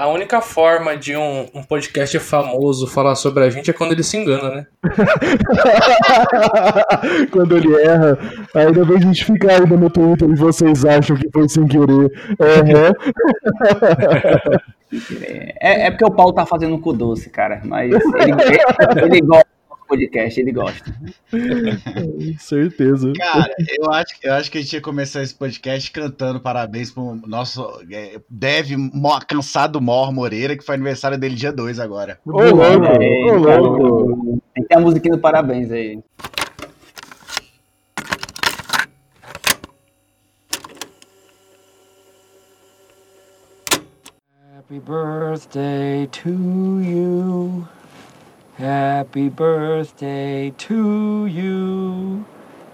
A única forma de um, um podcast famoso falar sobre a gente é quando ele se engana, né? quando ele erra, aí depois a gente fica ainda no Twitter e vocês acham que foi sem querer. Uhum. É, é porque o Paulo tá fazendo cu doce, cara. Mas ele, ele, ele gosta podcast, ele gosta. Certeza. Cara, eu acho, eu acho que a gente ia começar esse podcast cantando parabéns pro nosso é, deve cansado Mor Moreira, que foi aniversário dele dia 2 agora. Ô, louco, ô, louco. Tem que ter a musiquinha do parabéns aí. Happy birthday to you. Happy birthday to you.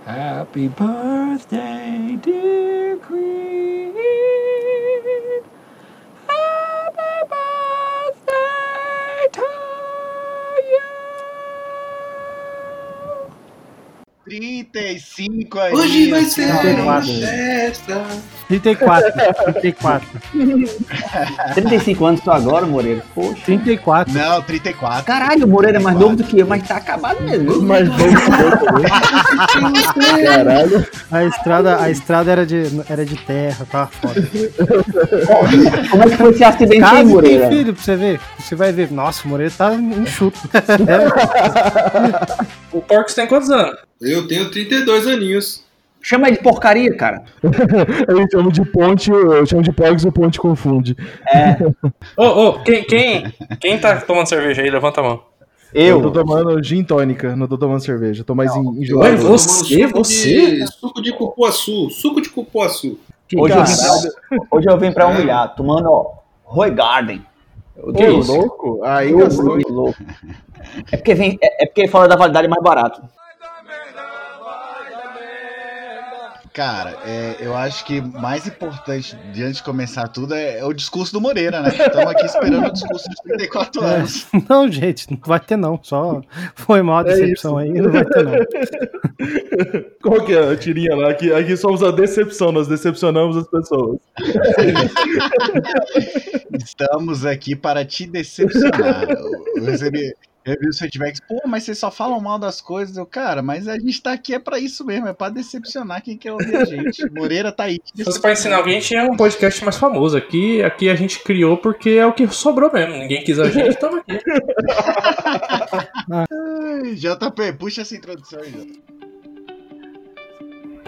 Happy birthday, dear Queen. 35 aí. Hoje vai ser 34. uma festa. 34, 34. 35 anos tô agora, Moreira. Poxa. 34. Não, 34. Caralho, o Moreira é mais novo do que eu, mas tá acabado mesmo. Mas vamos Caralho. A estrada, a estrada era, de, era de terra, tava foda. Como é que foi esse acidente aí, e tem Moreira? filho pra você ver. Você vai ver. Nossa, o Moreira tá enxuto. O Porcos tem quantos anos? Eu tenho 32 aninhos. Chama ele de porcaria, cara. Eu chamo de ponte, eu chamo de Pogs e o ponte confunde. Ô, ô, quem, quem, quem tá tomando cerveja aí? Levanta a mão. Eu tô tomando gin tônica, não tô tomando cerveja. Tô mais em- enjoado. Ué, você, suco você? De, suco de cupuaçu. Suco de cupuaçu. Hoje eu, vim hoje eu vim pra humilhar, tomando, ó, Roy Garden. O Ô, louco? Aí gastou. louco. É porque, vem, é, é porque fora da validade é mais barato. Cara, é, eu acho que mais importante, diante de começar tudo, é, é o discurso do Moreira, né? Estamos aqui esperando o discurso de 34 anos. Não, gente, não vai ter não. Só foi mal a decepção aí, não vai ter não. Qual que é a tirinha lá? Aqui, aqui somos a decepção, nós decepcionamos as pessoas. Estamos aqui para te decepcionar. Eu recebi, eu recebi os feedbacks, pô, mas vocês só falam mal das coisas. Eu, cara, mas a gente tá aqui é para isso mesmo, é para decepcionar quem quer ouvir a gente. Moreira tá aí. Se fosse pra ensinar alguém, tinha um podcast mais famoso. Aqui, aqui a gente criou porque é o que sobrou mesmo. Ninguém quis a gente, tamo aqui. Ai, JP, puxa essa introdução aí.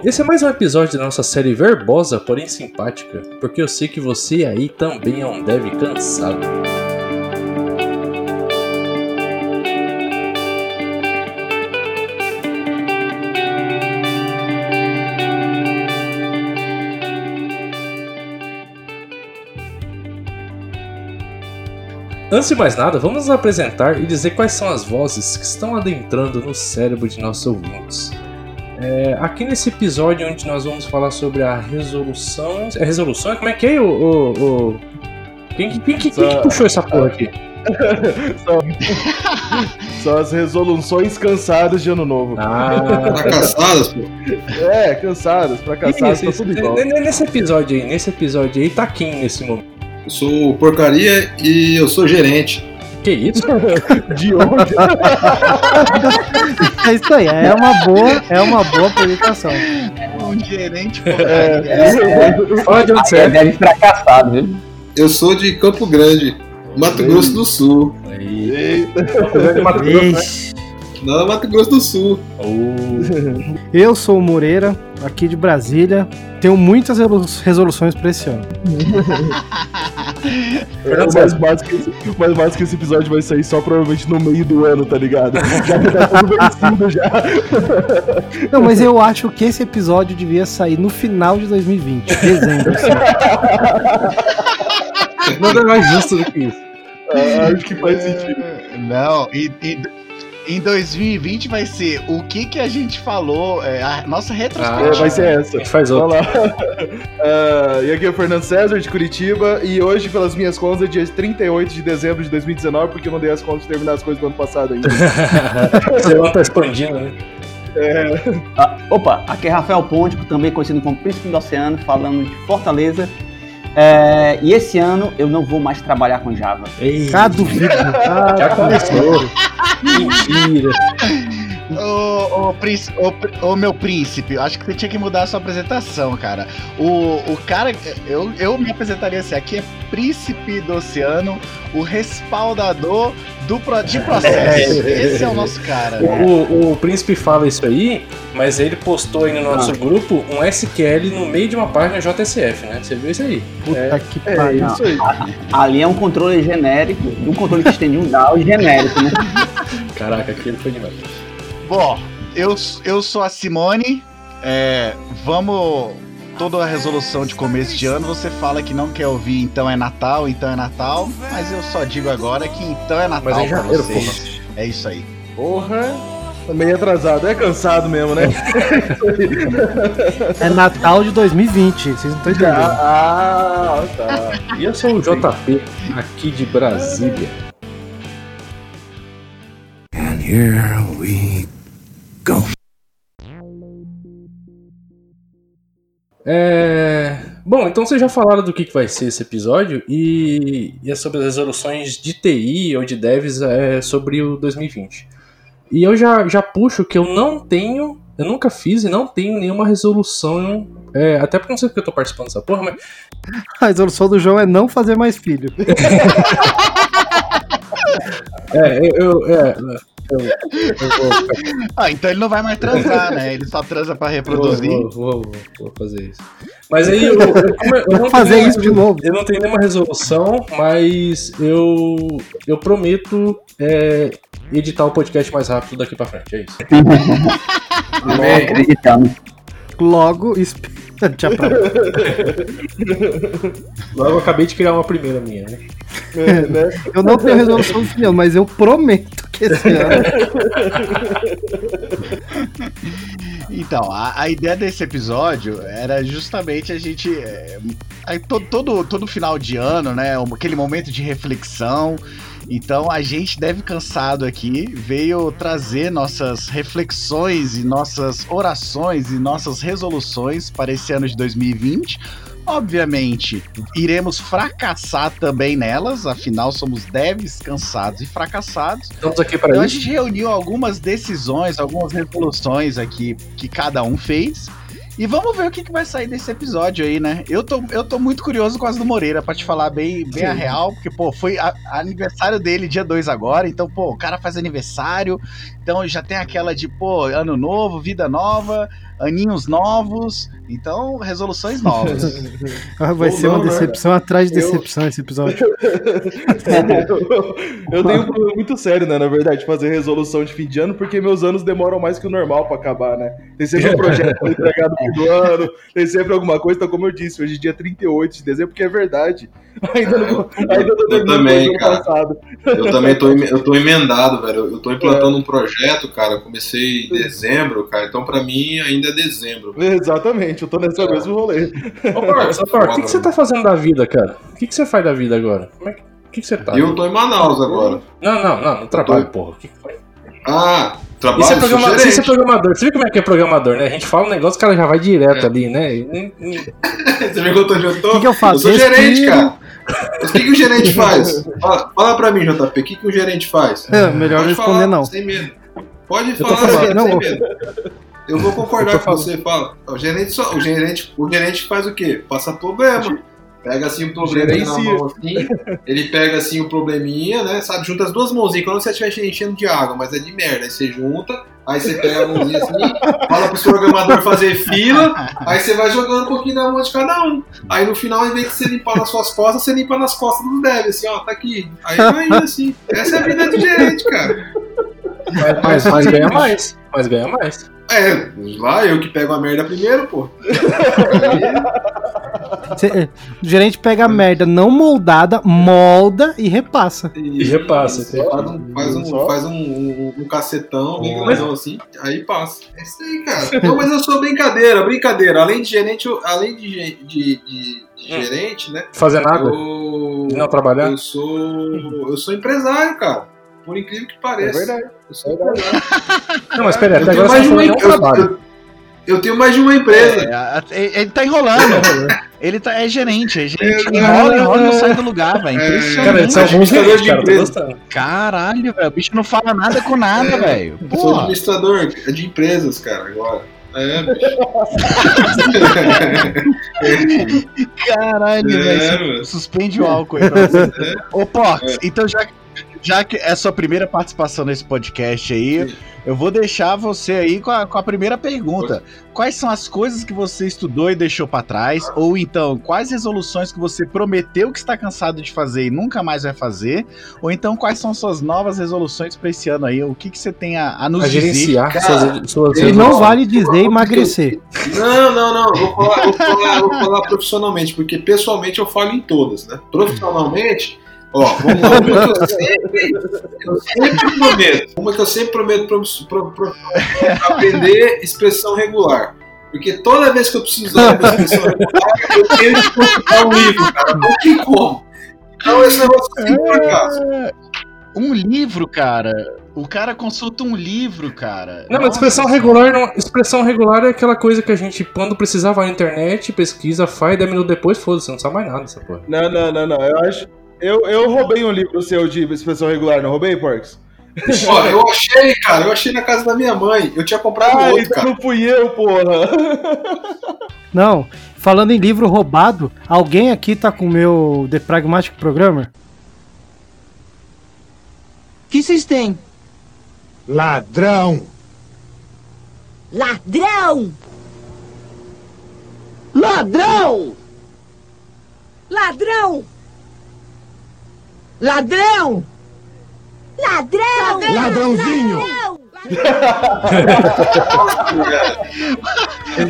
Esse é mais um episódio da nossa série verbosa, porém simpática, porque eu sei que você aí também é um dev cansado. Antes de mais nada, vamos nos apresentar e dizer quais são as vozes que estão adentrando no cérebro de nossos ouvintes. É, aqui nesse episódio onde nós vamos falar sobre a resolução. É resolução? Como é que é o. o, o... Quem, que- quem, que- quem que puxou essa porra aqui? São as resoluções cansadas de ano novo. Ah, Fracassadas, pô. É, cansadas, fracassadas, tá tudo igual. Nesse episódio aí, nesse episódio aí, tá quem nesse momento? Eu sou porcaria e eu sou gerente. Que isso? De onde? É isso aí, é uma boa, é uma boa apresentação. Um gerente, pô. Fala de onde você É, é. deve fracassado, viu? Eu sou de Campo Grande, Mato Grosso do Sul. Eita. Ixi. Não, Mato Grosso do Sul. Eu sou o Moreira, aqui de Brasília. Tenho muitas resolu- resoluções para esse ano. É, o mais básico, o mais básico que esse episódio vai sair só provavelmente no meio do ano, tá ligado? Já que tá tudo vencido já. Não, mas eu acho que esse episódio devia sair no final de 2020, dezembro. assim. Nada mais justo do que isso. Ah, acho que faz sentido. Não, e, e- em 2020 vai ser o que que a gente falou, é, a nossa É, retrospectiva. vai ser essa. A gente faz lá. Ah, e aqui é o Fernando César, de Curitiba. E hoje, pelas minhas contas, é dia 38 de dezembro de 2019, porque eu não dei as contas de terminar as coisas do ano passado ainda. Você não tá expandindo, né? Ah, opa, aqui é Rafael Ponte, também conhecido como Príncipe do Oceano, falando de Fortaleza. É, e esse ano eu não vou mais trabalhar com Java. Ei, Ah, duvido. Ah, já começou. Mentira. Ô, ô, ô, meu príncipe, acho que você tinha que mudar a sua apresentação, cara. O, o cara, eu, eu me apresentaria assim: aqui é príncipe do oceano, o respaldador do, pro- de processo. Esse é o nosso cara. O, o, o príncipe fala isso aí, mas ele postou aí no nosso grupo um SQL no meio de uma página JSF, né? Você viu isso aí? puta que É pariu. isso aí. Ali é um controle genérico, um controle que estende um DAO genérico, né? Caraca, aquilo foi demais. Bom, eu, eu sou a Simone. é, vamos. Toda a resolução de começo de ano você fala que não quer ouvir então é Natal, então é Natal. Mas eu só digo agora que então é Natal Mas é janeiro, vocês. É isso aí. Porra. Tô meio atrasado. É cansado mesmo, né? É Natal de 2020, vocês não estão entendendo. ah, tá. E eu sou o JP, aqui de Brasília. É... Bom, então vocês já falaram do que que vai ser esse episódio e, e é sobre as resoluções de TI ou de devs é, sobre o 2020. E eu já, já puxo que eu não tenho, eu nunca fiz e não tenho nenhuma resolução, é, até porque eu não sei porque eu tô participando dessa porra, mas A resolução do João é não fazer mais filho. é, eu, eu, é, eu, eu vou, Ah, então ele não vai mais transar, né? Ele só transa pra reproduzir. Vou, vou, vou, vou fazer isso. Mas aí eu, eu, eu- eu não Vou fazer tenho- isso de novo. Eu não tenho nenhuma resolução, mas eu, eu prometo é, editar o podcast mais rápido daqui pra frente. É isso. Não acreditamos. Logo, esp- Tchau, Logo eu acabei de criar uma primeira minha, né? É, né? Eu não tenho resolução de ano, mas eu prometo que esse ano. Então, a, a ideia desse episódio era justamente a gente. é, aí todo, todo, todo final de ano, né? Aquele momento de reflexão. Então a gente deve cansado aqui veio trazer nossas reflexões e nossas orações e nossas resoluções para esse ano de 2020. Obviamente, iremos fracassar também nelas, afinal somos devs cansados e fracassados. Estamos aqui para Então a isso. gente reuniu algumas decisões, algumas resoluções aqui que cada um fez. E vamos ver o que, que vai sair desse episódio aí, né? Eu tô, eu tô muito curioso com as do Moreira, pra te falar bem, bem a real, porque, pô, foi a- aniversário dele dia 2 agora, então, pô, o cara faz aniversário, então já tem aquela de, pô, ano novo, vida nova, aninhos novos, então, resoluções novas. Ah, Vai Ou ser uma não, né? decepção atrás de Eu- decepção esse episódio. eu tenho um problema muito sério, né? Na verdade, fazer resolução de fim de ano, porque meus anos demoram mais que o normal pra acabar, né? Tem sempre um projeto pra entregar no fim do ano, tem sempre alguma coisa. Então, como eu disse, hoje é dia 38 de dezembro, porque é verdade. Ainda não, ainda tô eu terminando também, o ano cara. passado. Eu também tô, eu tô emendado, velho. Eu tô implantando um projeto, cara. Eu comecei em dezembro, cara. Então, pra mim, ainda é dezembro. Exatamente, eu tô nesse É. mesmo rolê. Ô, Marcos, Marcos, o que, que você tá fazendo da vida, cara? O que, que você faz da vida agora? Como é que, o que, que você tá? Eu tô em Manaus agora. Não, não, não, no trabalho, porra. O que que foi? Ah, trabalho, Isso é, programa... Isso é programador. Você viu como é que é programador, né? A gente fala um negócio, o cara já vai direto É. ali, né? E Você viu que eu tô, tô- O que que eu faço? Eu sou gerente, cara. Mas o que, que o gerente faz? Fala, fala pra mim, JP, o que, que o gerente faz? É, melhor Pode responder falar, não. Sem medo. Pode tô falar falando, sem, não, sem medo. Eu vou concordar Eu com você, fala. O gerente, só, o, gerente, o gerente faz o quê? Passa problema. Pega assim o probleminha na mão assim, ele pega assim o probleminha, né? Sabe, junta as duas mãozinhas, quando você estiver enchendo de água, mas é de merda. Aí você junta, aí você pega a mãozinha assim, fala pro programador fazer fila, aí você vai jogando um pouquinho na mão de cada um. Aí no final, em vez de você limpar nas suas costas, você limpa nas costas do dev, assim, ó, tá aqui. Aí vai indo assim. Essa é a vida de gerente, cara. Mas, mas ganha mais. Mas ganha mais. É, lá eu que pego a merda primeiro, pô. Cê- é, o gerente pega a merda não moldada, molda e repassa. E repassa. Isso, Faz um, faz um, faz um, um, um cacetão bem Mas- grandão assim, aí passa. É isso aí, cara. Não, mas eu sou brincadeira, brincadeira. Além de gerente, eu- além de, de, de- de Hum. gerente, né? Fazer nada. Eu, não trabalhar. eu sou. Eu sou empresário, cara. Por incrível que É pareça. verdade. Empresário. Não, mas peraí, até tenho agora mais um nenhum eu- trabalho. eu- Eu tenho mais de uma empresa. É, a- ele ele tá enrolando. Ele tá, é gerente, é gerente. É, Enrola, é, enrola e não é. sai do lugar, velho. É, Impressionante. Cara, administrador de empresa. Caralho, velho. O bicho não fala nada com nada, velho. Eu sou administrador de empresas, cara, agora. É, bicho. Caralho, É, velho. Suspende o álcool aí pra você. Ô, Porcs, então já, já que é a sua primeira participação nesse podcast aí, eu vou deixar você aí com a, com a primeira pergunta. Quais são as coisas que você estudou e deixou pra trás? Ou então, quais resoluções que você prometeu que está cansado de fazer e nunca mais vai fazer? Ou então, quais são suas novas resoluções pra esse ano aí? O que, que você tem a, a nos A dizer? gerenciar Cara, suas, suas E não vale dizer emagrecer. Não, não, não. Vou falar, vou, falar, vou falar profissionalmente, porque pessoalmente eu falo em todas, né? Profissionalmente, ó, vamos lá. Uma que eu sempre, eu sempre prometo. Uma que eu sempre prometo pro, pro, pro, aprender expressão regular. Porque toda vez que eu preciso usar uma expressão regular, eu tenho que consultar um livro, cara. Não tem como. Então esse negócio é sempre por acaso. Um livro, cara. O cara consulta um livro, cara. Não, mas expressão regular, não, expressão regular é aquela coisa que a gente, quando precisar, vai na internet, pesquisa, faz, 10 minutos depois, foda-se, não sabe mais nada dessa porra. Não, não, não, não. Eu acho. Eu, eu roubei um livro seu de expressão regular, não roubei, Porks? Ó, eu achei, cara, eu achei na casa da minha mãe. Eu tinha comprado Ah, outro, então cara. não fui eu, porra. Não, falando em livro roubado, alguém aqui tá com o meu The Pragmatic Programmer? que vocês têm? Ladrão! Ladrão! Ladrão! Ladrão! Ladrão! Ladrão! Ladrãozinho!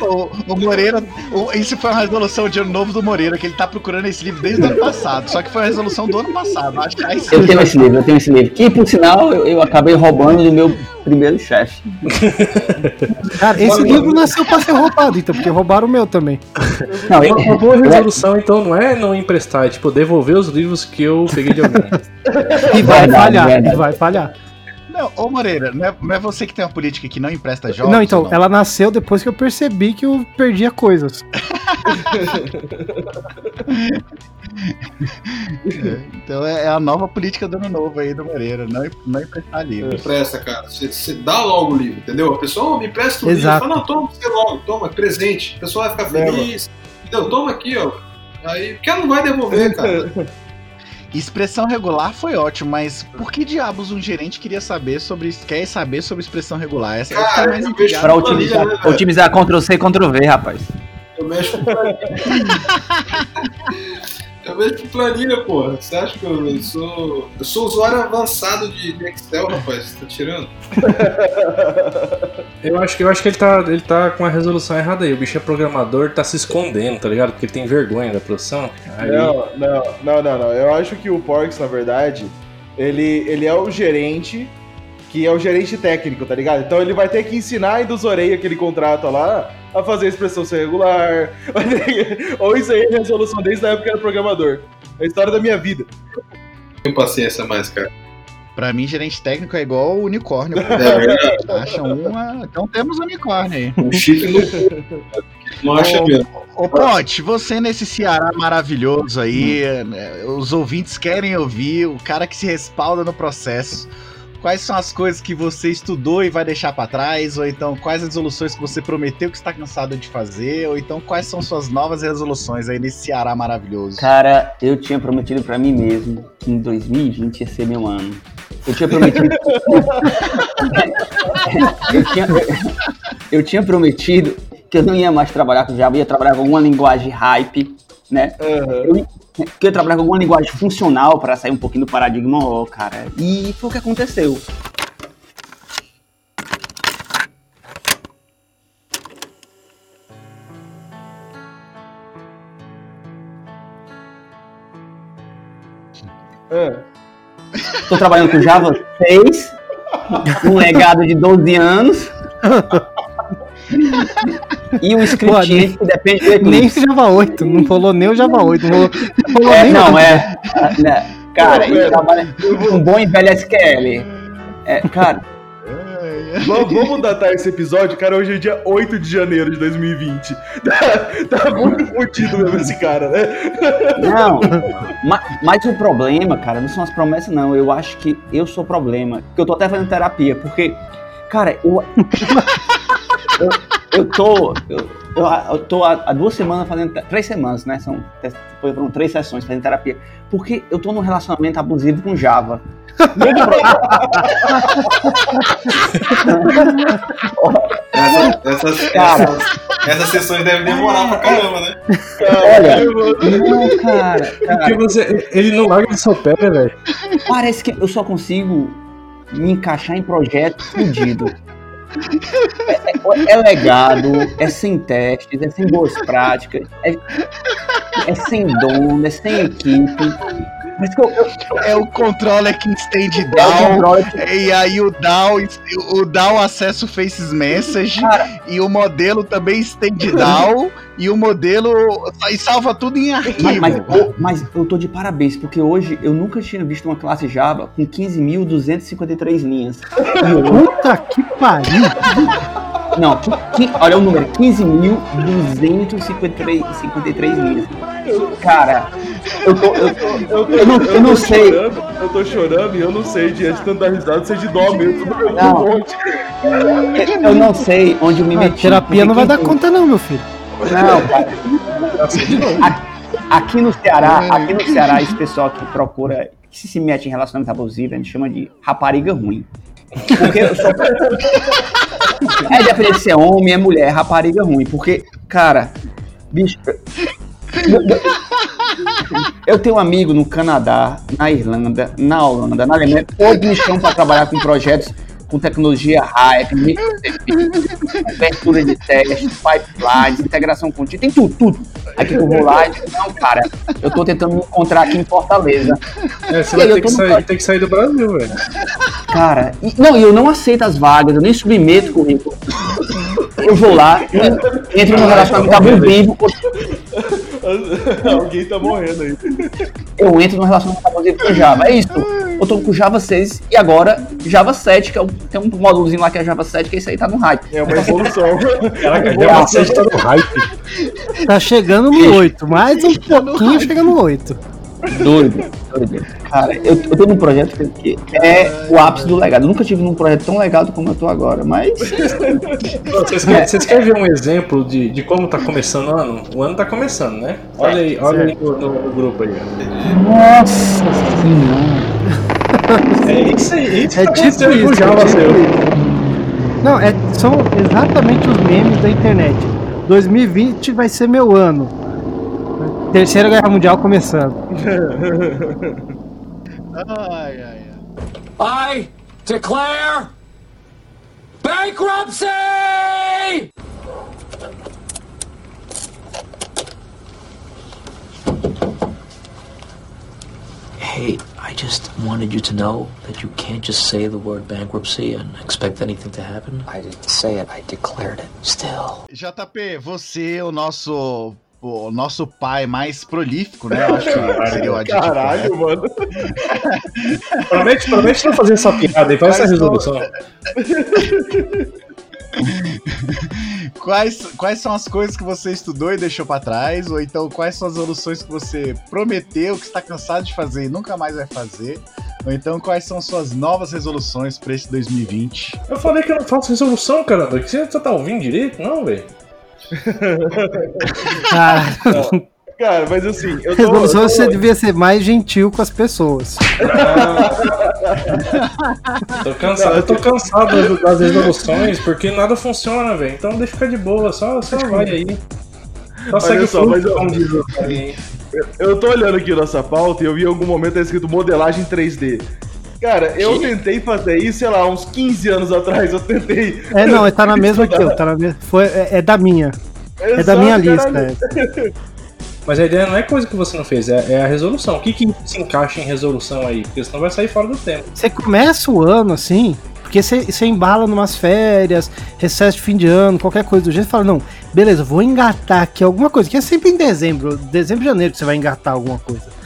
O, o Moreira, o- isso foi uma resolução de ano novo do Moreira, que ele tá procurando esse livro desde o ano passado. Só que foi uma resolução do ano passado. Acho que aí sim. Eu tenho esse livro, eu tenho esse livro. Que, por sinal, eu, eu acabei roubando do meu primeiro chefe. Cara, esse livro nasceu pra ser roubado, então, porque roubaram o meu também. Não, Uma, uma boa eu- resolução, então, não é não emprestar, é tipo, devolver os livros que eu peguei de alguém. E vai Verdade, falhar, verdade. e vai falhar. Não, ô Moreira, não é, não é você que tem uma política que não empresta jogos? Não, então, ou ela nasceu depois que eu percebi que eu perdia coisas. Então é é a nova política do ano novo aí do Moreira, não, não emprestar livro. empresta, cara. Você, você dá logo o livro, entendeu? A pessoa "Ô, me empresta o livro. Exato. Fala, não, toma você logo, toma, é presente. A pessoa vai ficar feliz. Entendeu? Toma aqui, ó. Aí, porque ela não vai devolver, cara. Expressão regular foi ótimo, mas por que diabos um gerente queria saber sobre quer saber sobre expressão regular? Essa Cara, é mais eu intrigada. Pra otimizar, né, otimizar Ctrl-C, Ctrl-V, rapaz. Eu mexo com. Eu mexo com planilha, porra. Você acha que eu, eu sou. Eu sou usuário avançado de, de Excel, rapaz. Você tá tirando? Eu acho que, eu acho que ele, tá, ele tá com a resolução errada aí. O bicho é programador, tá se escondendo, tá ligado? Porque ele tem vergonha da profissão. Aí, Não, não, não, não, não. Eu acho que o Porks, na verdade, ele, ele é o gerente que é o gerente técnico, tá ligado? Então ele vai ter que ensinar a Induzorei aquele contrato lá a fazer a expressão ser regular. Que- Ou isso aí é a resolução desde a época que era programador. É a história da minha vida. Tenho paciência mais, cara. Pra mim, gerente técnico é igual o unicórnio. É verdade. Acha uma. Então temos unicórnio aí. Um chifre no. Não acha mesmo. Ô, Ponte, você nesse Ceará maravilhoso aí, né, os ouvintes querem ouvir, o cara que se respalda no processo. Quais são as coisas que você estudou e vai deixar pra trás? Ou então, quais as resoluções que você prometeu que está cansado de fazer? Ou então, quais são suas novas resoluções aí nesse Ceará maravilhoso? Cara, eu tinha prometido pra mim mesmo que em 2020 ia ser meu ano. Eu tinha prometido. eu, tinha, eu tinha prometido que eu não ia mais trabalhar com Java, ia trabalhar com alguma linguagem hype, né? Eu, que eu ia trabalhar com alguma linguagem funcional para sair um pouquinho do paradigma O, cara. E foi o que aconteceu. Ah, Tô trabalhando com Java 6, um legado de 12 anos. E um script que depende do Nem Eclipse. o Java 8, não rolou nem o Java 8. Não rolou É, nem não, o- é. né, Cara, Não, ele trabalha com um bom e velho SQL. É, cara, Vamos, vamos datar esse episódio, cara. Hoje é dia 8 de janeiro de 2020. Tá, tá muito fodido mesmo esse cara, né? Não, mas, mas o problema, cara, não são as promessas, não. Eu acho que eu sou o problema. Porque eu tô até fazendo terapia. Porque, cara, eu. eu, eu tô. Eu, eu, eu tô há, há duas semanas fazendo. Três semanas, né? São, foram três sessões fazendo terapia. Porque eu tô num relacionamento abusivo com Java. Essa- essas, Cara. essas, essas sessões devem demorar pra caramba, né? Olha, não, cara, cara, Porque você, ele não larga do seu pé, né, velho? parece que eu só consigo me encaixar em projeto fudido. É, é- é legado, é sem testes, é sem boas práticas, é, é sem dono, é sem equipe. Eu, eu, É o controller que estende é down. controle E aí o DAO, o DAO acessa o Faces Message e o modelo também estende DAO e o modelo e salva tudo em Mas, arquivo. mas, eu- mas eu tô de parabéns, porque hoje eu nunca tinha visto uma classe Java com 15.253 linhas. E Puta que pariu. não, que- que- olha o número, 15.253 53 linhas. Cara, eu tô, eu, tô- Eu, tô, Eu não- eu não tô sei. Chorando, eu tô chorando e eu não sei, diante de tanta risada, ser de dó mesmo. Eu Não. eu não sei onde eu me A meti. terapia não vai dar conta, não, meu filho. Não, cara. Aqui no Ceará, aqui no Ceará, esse pessoal que procura, que se mete em relacionamento abusivo, a gente chama de rapariga ruim. Porque só... É dependendo se é homem, é mulher, é rapariga ruim. Porque, cara, bicho. Eu tenho um amigo no Canadá, na Irlanda, na Holanda, na Alemanha, todos me chamam para trabalhar com projetos com tecnologia hype, abertura de testes, pipelines, integração contínua, tem tudo, tudo. Aqui eu vou lá e digo, não, cara, eu tô tentando me encontrar aqui em Fortaleza. É, você E vai ter que, sair, ter que sair do Brasil, velho. Cara, e, não, e eu não aceito as vagas, eu nem submeto currículo. Eu vou lá, entro no relacionamento abusivo, Alguém tá morrendo aí. eu entro no relacionamento abusivo com Java. É isso. Eu tô com Java 6 e agora Java 7, que é um, tem um módulozinho lá que é Java 7, que esse aí tá no hype. É uma evolução. Caraca, já lá. você tá no hype. Tá chegando no 8, mais um pouquinho chega no 8. Doido, doido. Cara, eu, eu tô num projeto que que é o ápice do legado. Eu nunca tive num projeto tão legado como eu tô agora, mas Vocês querem, vocês querem ver um exemplo de, de como tá começando o ano? O ano tá começando, né? Olha aí, olha aí no, no- grupo aí. Nossa senhora. É isso aí, isso É tá tipo isso, é Java, tipo seu. Não, é, são exatamente os memes da internet. 2020 vai ser meu ano. Terceira Guerra Mundial começando. Ai, ai, ai. I declare bankruptcy! Hey, I just wanted you to know that you can't just say the word bankruptcy and expect anything to happen. I didn't say it, I declared it. Still. JP, você é o nosso o nosso pai mais prolífico, né? Eu acho que seria o adjetivo. Caralho, mano. Promete, promete não fazer essa piada e faz essa Mas resolução. Quais, quais são as coisas que você estudou e deixou pra trás? Ou então, quais são as soluções que você prometeu, que está cansado de fazer e nunca mais vai fazer? Ou então, quais são suas novas resoluções pra esse 2020? Eu falei que eu não faço resolução. Que você tá ouvindo direito? Não, velho. Cara, Cara, mas assim, eu tô. resolução eu tô- você devia ser mais gentil com as pessoas. Tô cansado, eu tô cansado das- resoluções porque nada funciona, velho. Então deixa ficar de boa, só, só vai aí. Só segue só, mas eu- aí. Eu tô olhando aqui nossa pauta e eu vi em algum momento tá escrito modelagem 3D. Cara, eu tentei fazer isso, sei lá, uns 15 anos atrás. Eu tentei. É, não, tá na mesma que eu. Tá na me... Foi, é, é da minha. É da minha lista. é. Mas a ideia não é coisa que você não fez, é, é a resolução. O que, que se encaixa em resolução aí? Porque senão vai sair fora do tempo. Você começa o ano assim, porque você, você embala numas férias, recesso de fim de ano, qualquer coisa do jeito, e fala, não, beleza, vou engatar aqui alguma coisa, que é sempre em dezembro, dezembro, janeiro que você vai engatar alguma coisa.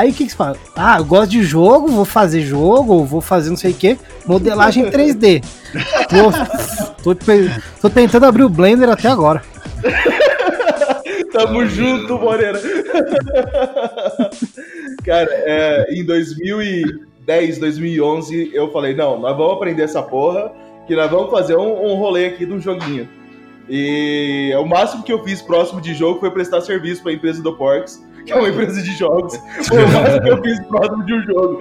Aí o que, que você fala? Ah, eu gosto de jogo, vou fazer jogo, vou fazer não sei o que, modelagem 3D. Tô, tô, tô tentando abrir o Blender até agora. Tamo junto, Moreira. Cara, é, em 2010, 2011, eu falei, não, nós vamos aprender essa porra, que nós vamos fazer um, um rolê aqui do joguinho. E o máximo que eu fiz próximo de jogo foi prestar serviço pra empresa do Porks, que é uma empresa de jogos. Foi o máximo que eu fiz próximo de um jogo.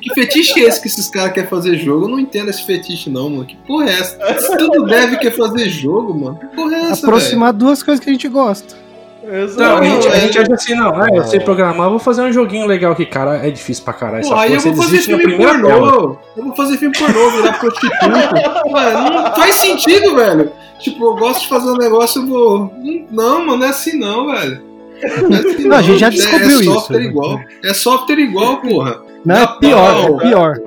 Que fetiche é esse que esses caras querem fazer jogo? Eu não entendo esse fetiche, não, mano. Que porra é essa? Se tudo deve quer fazer jogo, mano. Que porra é essa? Aproximar véio? duas coisas que a gente gosta. Não, a gente, a gente acha assim, não, é, eu sei programar, vou fazer um joguinho legal aqui, cara, é difícil pra caralho. Pô, aí eu vou fazer filme pornô, eu vou fazer filme pornô, virar prostituta. Mano, não faz sentido, velho. Tipo, eu gosto de fazer um negócio, eu vou... Não, mano, não é assim não, velho. Não, a gente já descobriu é, é isso. Software igual. É software igual, porra. Não, é pior, é pior.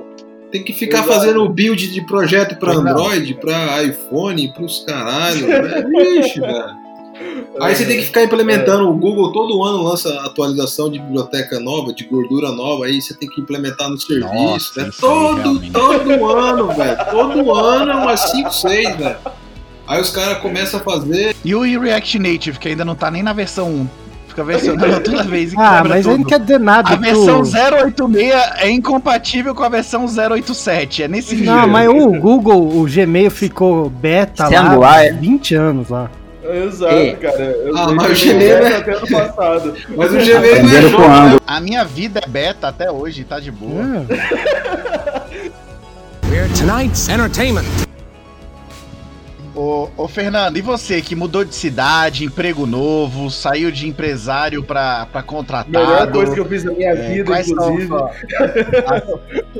Tem que ficar Exato. fazendo build de projeto pra Android, pra iPhone, pros caralho. Vixe, velho. Aí você tem que ficar implementando. O Google todo ano lança atualização de biblioteca nova, de gordura nova. Aí você tem que implementar no serviço. Nossa, né? Todo, todo ano, velho. Todo ano é umas 5, 6, velho. Aí os caras começam a fazer. E o React Native, que ainda não tá nem na versão 1. Fica versionando toda vez. ah, mas ele não quer dizer nada. A versão 086 é incompatível com a versão 087. É nesse nível. Não, mas o Google, o Gmail ficou beta Sem lá angular, é? 20 anos lá. Exato, É. cara. Eu Ah, mas o Gmail é- até ano passado. Mas o Gmail não é jogo, né? A minha vida é beta até hoje, tá de boa. É. We're tonight's entertainment. Ô, ô, Fernando, e você que mudou de cidade, emprego novo, saiu de empresário pra, pra contratado? Melhor coisa que eu fiz na minha É, vida, são, inclusive. ó, as,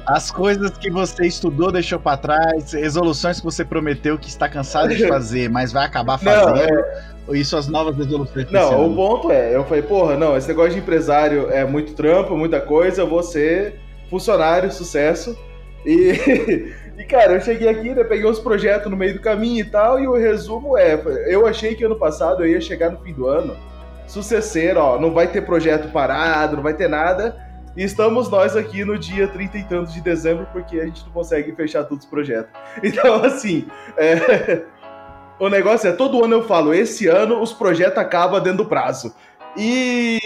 as coisas que você estudou, deixou pra trás, resoluções que você prometeu que está cansado de fazer, mas vai acabar Não, fazendo, é, e suas novas resoluções não, o ponto é, eu falei, porra, não, esse negócio de empresário é muito trampo, muita coisa, eu vou ser funcionário, sucesso. E, e cara, eu cheguei aqui, né, peguei os projetos no meio do caminho e tal, e o resumo é, eu achei que ano passado eu ia chegar no fim do ano, sucesseiro, ó, não vai ter projeto parado, não vai ter nada, e estamos nós aqui no dia 30 e tantos de dezembro, porque a gente não consegue fechar todos os projetos. Então, assim, é, o negócio é, todo ano eu falo, esse ano os projetos acabam dentro do prazo. E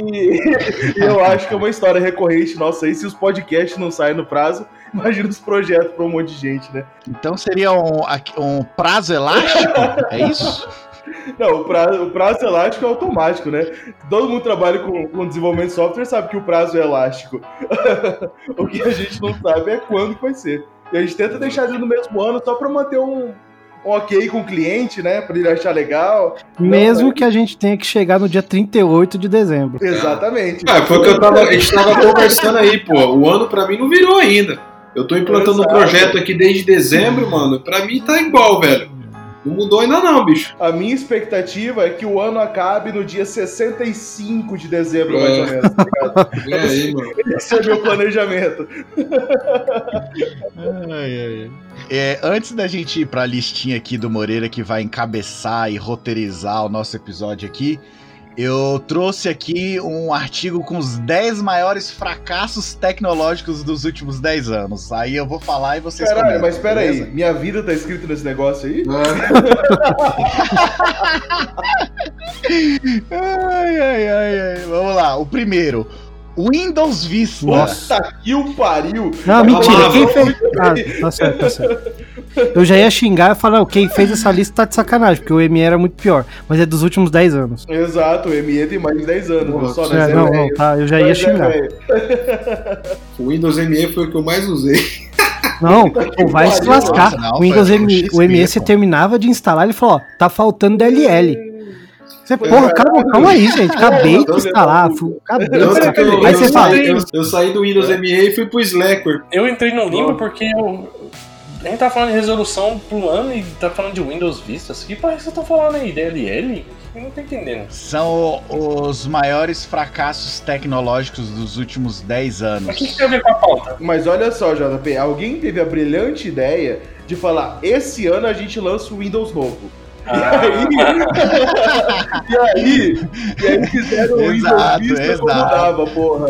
eu acho que é uma história recorrente nossa aí, se os podcasts não saem no prazo, imagina os projetos para um monte de gente, né? Então seria um, um prazo elástico? é isso? Não, o prazo, o prazo elástico é automático, né? Todo mundo trabalha com, com desenvolvimento de software sabe que o prazo é elástico. o que a gente não sabe é quando vai ser. E a gente tenta deixar ele no mesmo ano só para manter um, um ok com o cliente, né? Para ele achar legal. Mesmo Não, que a gente tenha que chegar no dia 38 de dezembro. Exatamente. Ah, foi o que eu tava, a gente tava conversando aí, pô. O ano pra mim não virou ainda. Eu tô implantando um Exato. projeto aqui desde dezembro, mano. Pra mim tá igual, velho. Não mudou ainda não, bicho. A minha expectativa é que o ano acabe no dia 65 de dezembro, mais É. ou menos. tá ligado? E aí, mano? Esse é meu planejamento. É, antes da gente ir pra listinha aqui do Moreira que vai encabeçar e roteirizar o nosso episódio aqui, eu trouxe aqui um artigo com os 10 maiores fracassos tecnológicos dos últimos 10 anos. Aí eu vou falar e vocês Caralho, comentam, mas pera aí, minha vida tá escrita nesse negócio aí? Ai, ai, ai, ai. Vamos lá, o primeiro. Windows Vista. Nossa, que o pariu! Não, mentira, Ah, quem fez. Ah, tá certo, tá certo. Eu já ia xingar e falar, "Não, quem fez essa lista tá de sacanagem, porque o ME era muito pior. Mas é dos últimos 10 anos. Exato, o ME tem mais de 10 anos, não só, É, né? não, não, tá, eu já ia é xingar. O Windows ME foi o que eu mais usei. Não, pô, vai se lascar. Nossa, não, o Windows ME, o ME você pô. terminava de instalar, ele falou, ó, tá faltando DLL. Você, porra, calma, calma aí, gente. Acabei de instalar. Acabei de instalar. Aí eu você fala, saí, eu, eu saí do Windows ME e fui pro Slackware. Eu entrei no limbo porque eu. A gente tá falando de resolução pro ano e tá falando de Windows Vista. Que parece que vocês estão falando aí, DLL? Eu não tô entendendo. São os maiores fracassos tecnológicos dos últimos 10 Mas o anos. que, que tem a ver com a pauta? Mas olha só, JP, alguém teve a brilhante ideia de falar: esse ano a gente lança o Windows novo. E aí, e aí fizeram o Windows Exato, Vista como exato. dava, porra.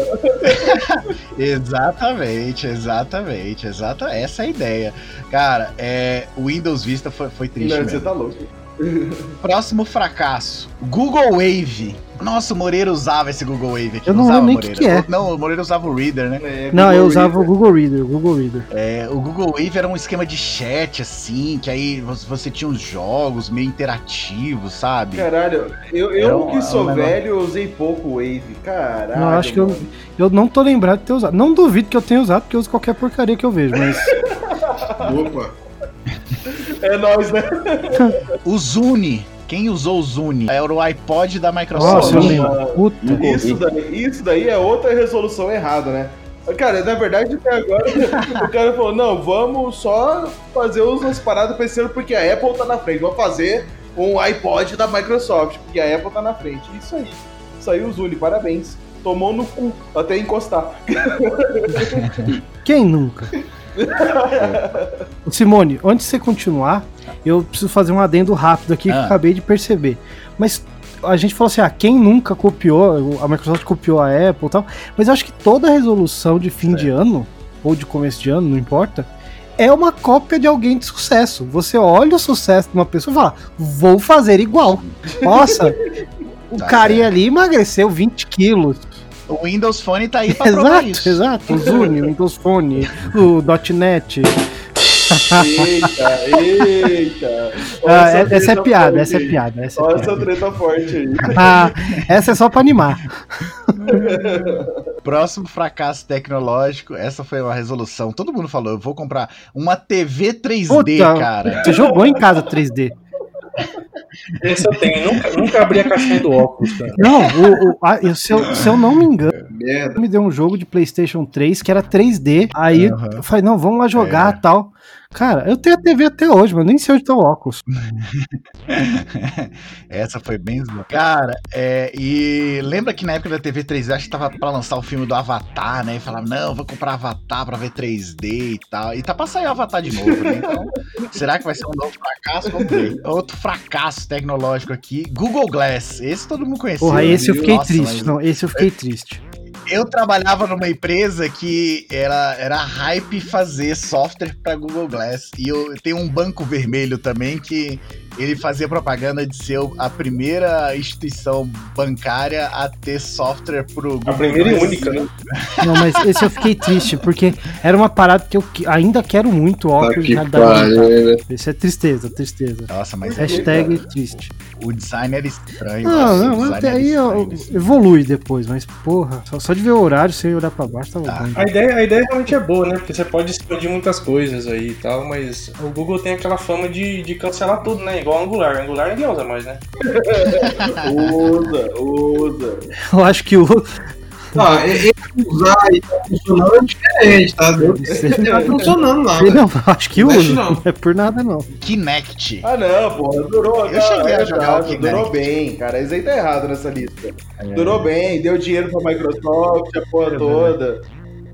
Exatamente, exatamente, exata. Essa é a ideia. Cara, é, o Windows Vista foi, foi triste Não, mesmo. você tá louco. Próximo fracasso. Google Wave. Nossa, o Moreira usava esse Google Wave aqui. Eu não usava, nem o que Moreira? que é. Não, o Moreira usava o Reader, né? É, Não, eu usava o. Google Reader, o Google Reader. É, o Google Wave era um esquema de chat, assim, que aí você tinha uns jogos meio interativos, sabe? Caralho, eu, eu um- que sou um velho, eu usei pouco Wave. Caralho. Não, acho que eu, mano. eu não tô lembrado de ter usado. Não duvido que eu tenha usado, porque eu uso qualquer porcaria que eu vejo, mas. Opa. É nóis, né? O Zune. Quem usou o Zune? Era o iPod da Microsoft. Nossa, lembro. Puta. Isso daí, isso daí é outra resolução errada, né? Cara, na verdade, até agora, o cara falou, não, vamos só fazer umas paradas pensando porque a Apple tá na frente. Vamos fazer um iPod da Microsoft, porque a Apple tá na frente. Isso aí. Isso aí, o Zuni, parabéns. Tomou no cu até encostar. Quem nunca? Simone, antes de você continuar, eu preciso fazer um adendo rápido aqui que eu Ah. acabei de perceber. Mas a gente falou assim: ah, quem nunca copiou, a Microsoft copiou a Apple e tal, mas eu acho que toda resolução de fim de ano, ou de começo de ano, não importa, é uma cópia de alguém de sucesso. Você olha o sucesso de uma pessoa e fala: vou fazer igual. Nossa, o Tá carinha ali emagreceu 20 quilos. O Windows Phone tá aí pra provar Exato, isso. exato. O Zune, o Windows Phone, o .NET. Eita, eita. Ah, essa essa é treta piada, forte essa é piada, essa é Olha piada. essa treta forte aí. Ah, essa é só pra animar. Próximo fracasso tecnológico. Essa foi uma resolução. Todo mundo falou, eu vou comprar uma TV 3D, Puta, cara. Você jogou em casa 3D. Esse eu tenho. Nunca, nunca abri a caixinha do óculos, cara. Não, o, o- eu- se, eu, se eu não me engano, Merda. me deu um jogo de PlayStation 3 que era 3D. Aí Aham. eu falei, não, vamos lá jogar É. e tal. Cara, eu tenho a TV até hoje, mas nem sei onde tá o óculos. Essa foi bem zoada. Cara, é, e lembra que na época da TV 3D acho que tava pra lançar o filme do Avatar, né? E falava, não, vou comprar Avatar pra ver 3D e tal. E tá pra sair o Avatar de novo, né? Então, será que vai ser um novo fracasso? Vamos ver. Outro fracasso tecnológico aqui, Google Glass. Esse todo mundo conheceu. Porra, esse eu fiquei Nossa, triste. mas Não, esse eu fiquei triste. Eu trabalhava numa empresa que era, era hype fazer software para Google Glass. E eu tenho um banco vermelho também que ele fazia propaganda de ser a primeira instituição bancária a ter software pro Google A primeira e única, né? Não, mas esse eu fiquei triste, porque era uma parada que eu ainda quero muito Tá óculos de que né? Esse é tristeza, tristeza. Nossa, mas Hashtag triste. o design era estranho. Não, nossa, não, até aí desse- evolui depois, mas porra, só, só de ver o horário sem olhar pra baixo tava Tá. bom. A ideia, a ideia realmente é boa, né? Porque você pode expandir muitas coisas aí e tal, mas o Google tem aquela fama de, de cancelar tudo, né? Igual Angular. Angular ninguém usa mais, né? Usa, usa. Eu acho que o. Ah, ele usar e tá funcionando é diferente, tá? Não tá funcionando lá. Não, velho. eu acho que Não usa. não. Não é por nada, não. Kinect. Ah, não, porra, durou. Eu cheguei a jogar o Kinect. Durou bem, cara. Isso aí tá errado nessa lista. Durou bem, deu dinheiro pra Microsoft, a porra toda.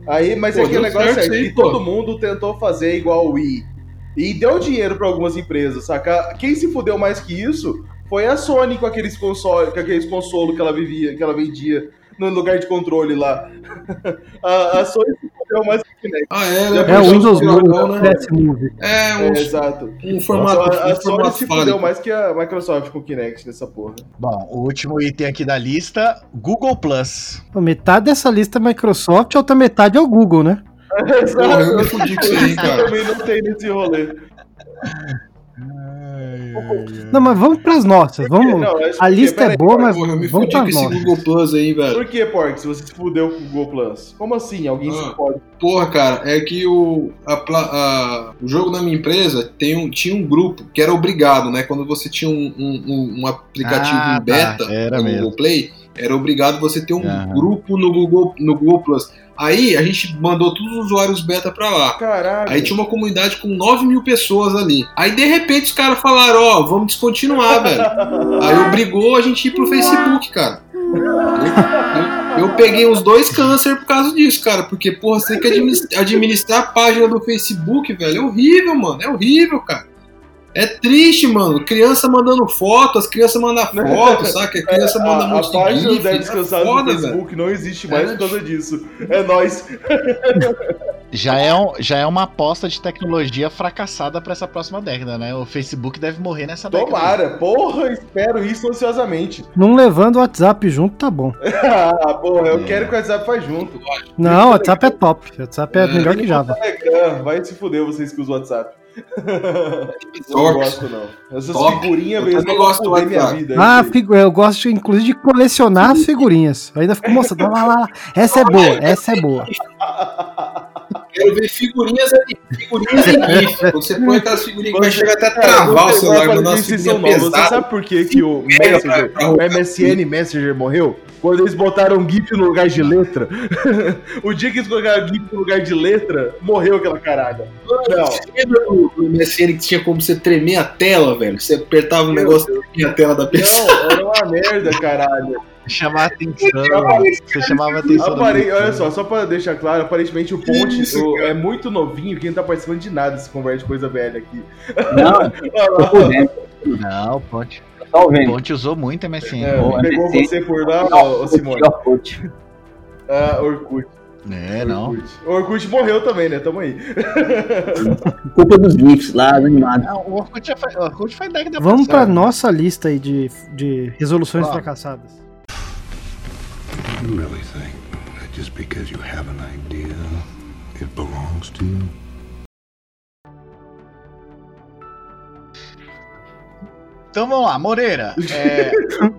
Aí, mas Pô, é aquele deu negócio certo é que todo mundo tentou fazer igual o Wii. E deu dinheiro pra algumas empresas, saca? Quem se fudeu mais que isso foi a Sony com aqueles consoles, com aqueles consolos que ela vivia, que ela vendia no lugar de controle lá. a, a Sony se fudeu mais que o Kinect. Ah, é, né? É o Porque Windows legal, Move, né? PS Move. É, É, um, exato. um formato. a, a um Sony formato se fudeu mais que a Microsoft com o Kinect nessa porra. Bom, o último item aqui da lista, Google Plus. Metade dessa lista é Microsoft, a outra metade é o Google, né? Porra, eu me fudi com isso aí, cara. também não tem nesse rolê. Não, mas vamos pras nossas. Vamos. Não, A lista é boa, mas Porra, eu me vamos fudi com pras esse nossas. Google Plus aí, velho. Por que, Pork, se você se fudeu com o Google Plus? Como assim? Alguém Ah. se pode. Porra, cara, é que o, a pla- a- o jogo na minha empresa tem um, tinha um grupo que era obrigado, né? Quando você tinha um, um- um- um aplicativo Ah, em beta tá, era no mesmo. Google Play, era obrigado você ter um Aham. grupo no Google, no Google Plus. Aí a gente mandou todos os usuários beta pra lá. Caralho. Aí tinha uma comunidade com 9 mil pessoas ali. Aí de repente os caras falaram, ó, vamos descontinuar, velho. Aí obrigou a gente ir pro Facebook, cara. Eu, eu- eu peguei uns dois câncer por causa disso, cara. Porque, porra, você tem que administrar, administrar a página do Facebook, velho. É horrível, mano. É horrível, cara. É triste, mano. Criança mandando foto, as crianças mandam foto, saca? A criança manda a, muito a página do Deve é Descansado no foda, velho. Facebook não existe mais É. por causa disso. É nóis. Já é, um- já é uma aposta de tecnologia fracassada pra essa próxima década, né? O Facebook deve morrer nessa década. Tomara, porra, espero isso ansiosamente. Não levando o WhatsApp junto, tá bom. Ah, porra, eu É. quero que o WhatsApp faz junto. Não, o WhatsApp é top. O WhatsApp é É. melhor que Java. Vai se fuder vocês que usam o WhatsApp. Não gosto, não. Essas Top. figurinhas Eu mesmo também vão gosto do minha vida. Ah, figu- eu gosto inclusive de colecionar as figurinhas. Eu ainda fico mostrando, lá, lá, lá. Essa é boa, essa é boa. Quero ver figurinhas ali, figurinhas em GIF. Quando você põe aquelas figurinhas que vai chegar até a Cara, travar o você- celular, agora mandar umas vocês são figurinhas. Você sabe por que, que o Messenger, o MSN Messenger morreu? Quando eles botaram GIF no lugar de letra. o dia que eles colocaram GIF no lugar de letra, morreu aquela caralho. Não. Você lembra do, do MSN que tinha como você tremer a tela, velho? Você apertava o Meu negócio e tremia a tela da pessoa. Não, era uma merda, caralho. Chamar atenção. Você chamava atenção. Apare... Olha só, só pra deixar claro, aparentemente o Ponte o- é muito novinho que não tá participando de nada se conversa de coisa velha aqui. Não, por dentro, Não, Ponte. Tô vendo. Ponte usou muito MSN. É, Pô, pegou MSN. você por lá, ô, Simone. Orkut. Ah, Orkut. É, não. Orkut. O Orkut morreu também, né? Tamo aí. Culpa dos GIFs lá, do animado. Não, o Orkut já foi, o Orkut foi década Vamos pra passada. nossa lista aí de, de resoluções Ó. fracassadas. You really think that just because you have an idea, it belongs to you? Então vamos lá, Moreira. é,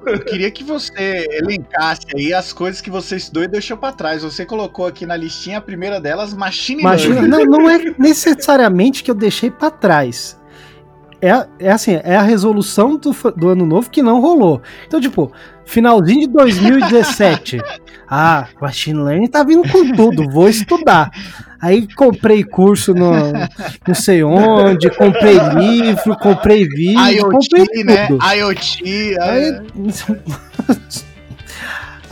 eu queria que você elencasse aí as coisas que você estudou e deixou pra trás. Você colocou aqui na listinha a primeira delas, Machine Learning. não, não é necessariamente que eu deixei pra trás. É, é assim, é a resolução do, do ano novo que não rolou. Então, tipo, finalzinho de 2017. ah, Machine Learning tá vindo com tudo, vou estudar. Aí comprei curso no não sei onde, comprei livro, comprei vídeo, comprei IoT, né? tudo. IoT. Aí, é.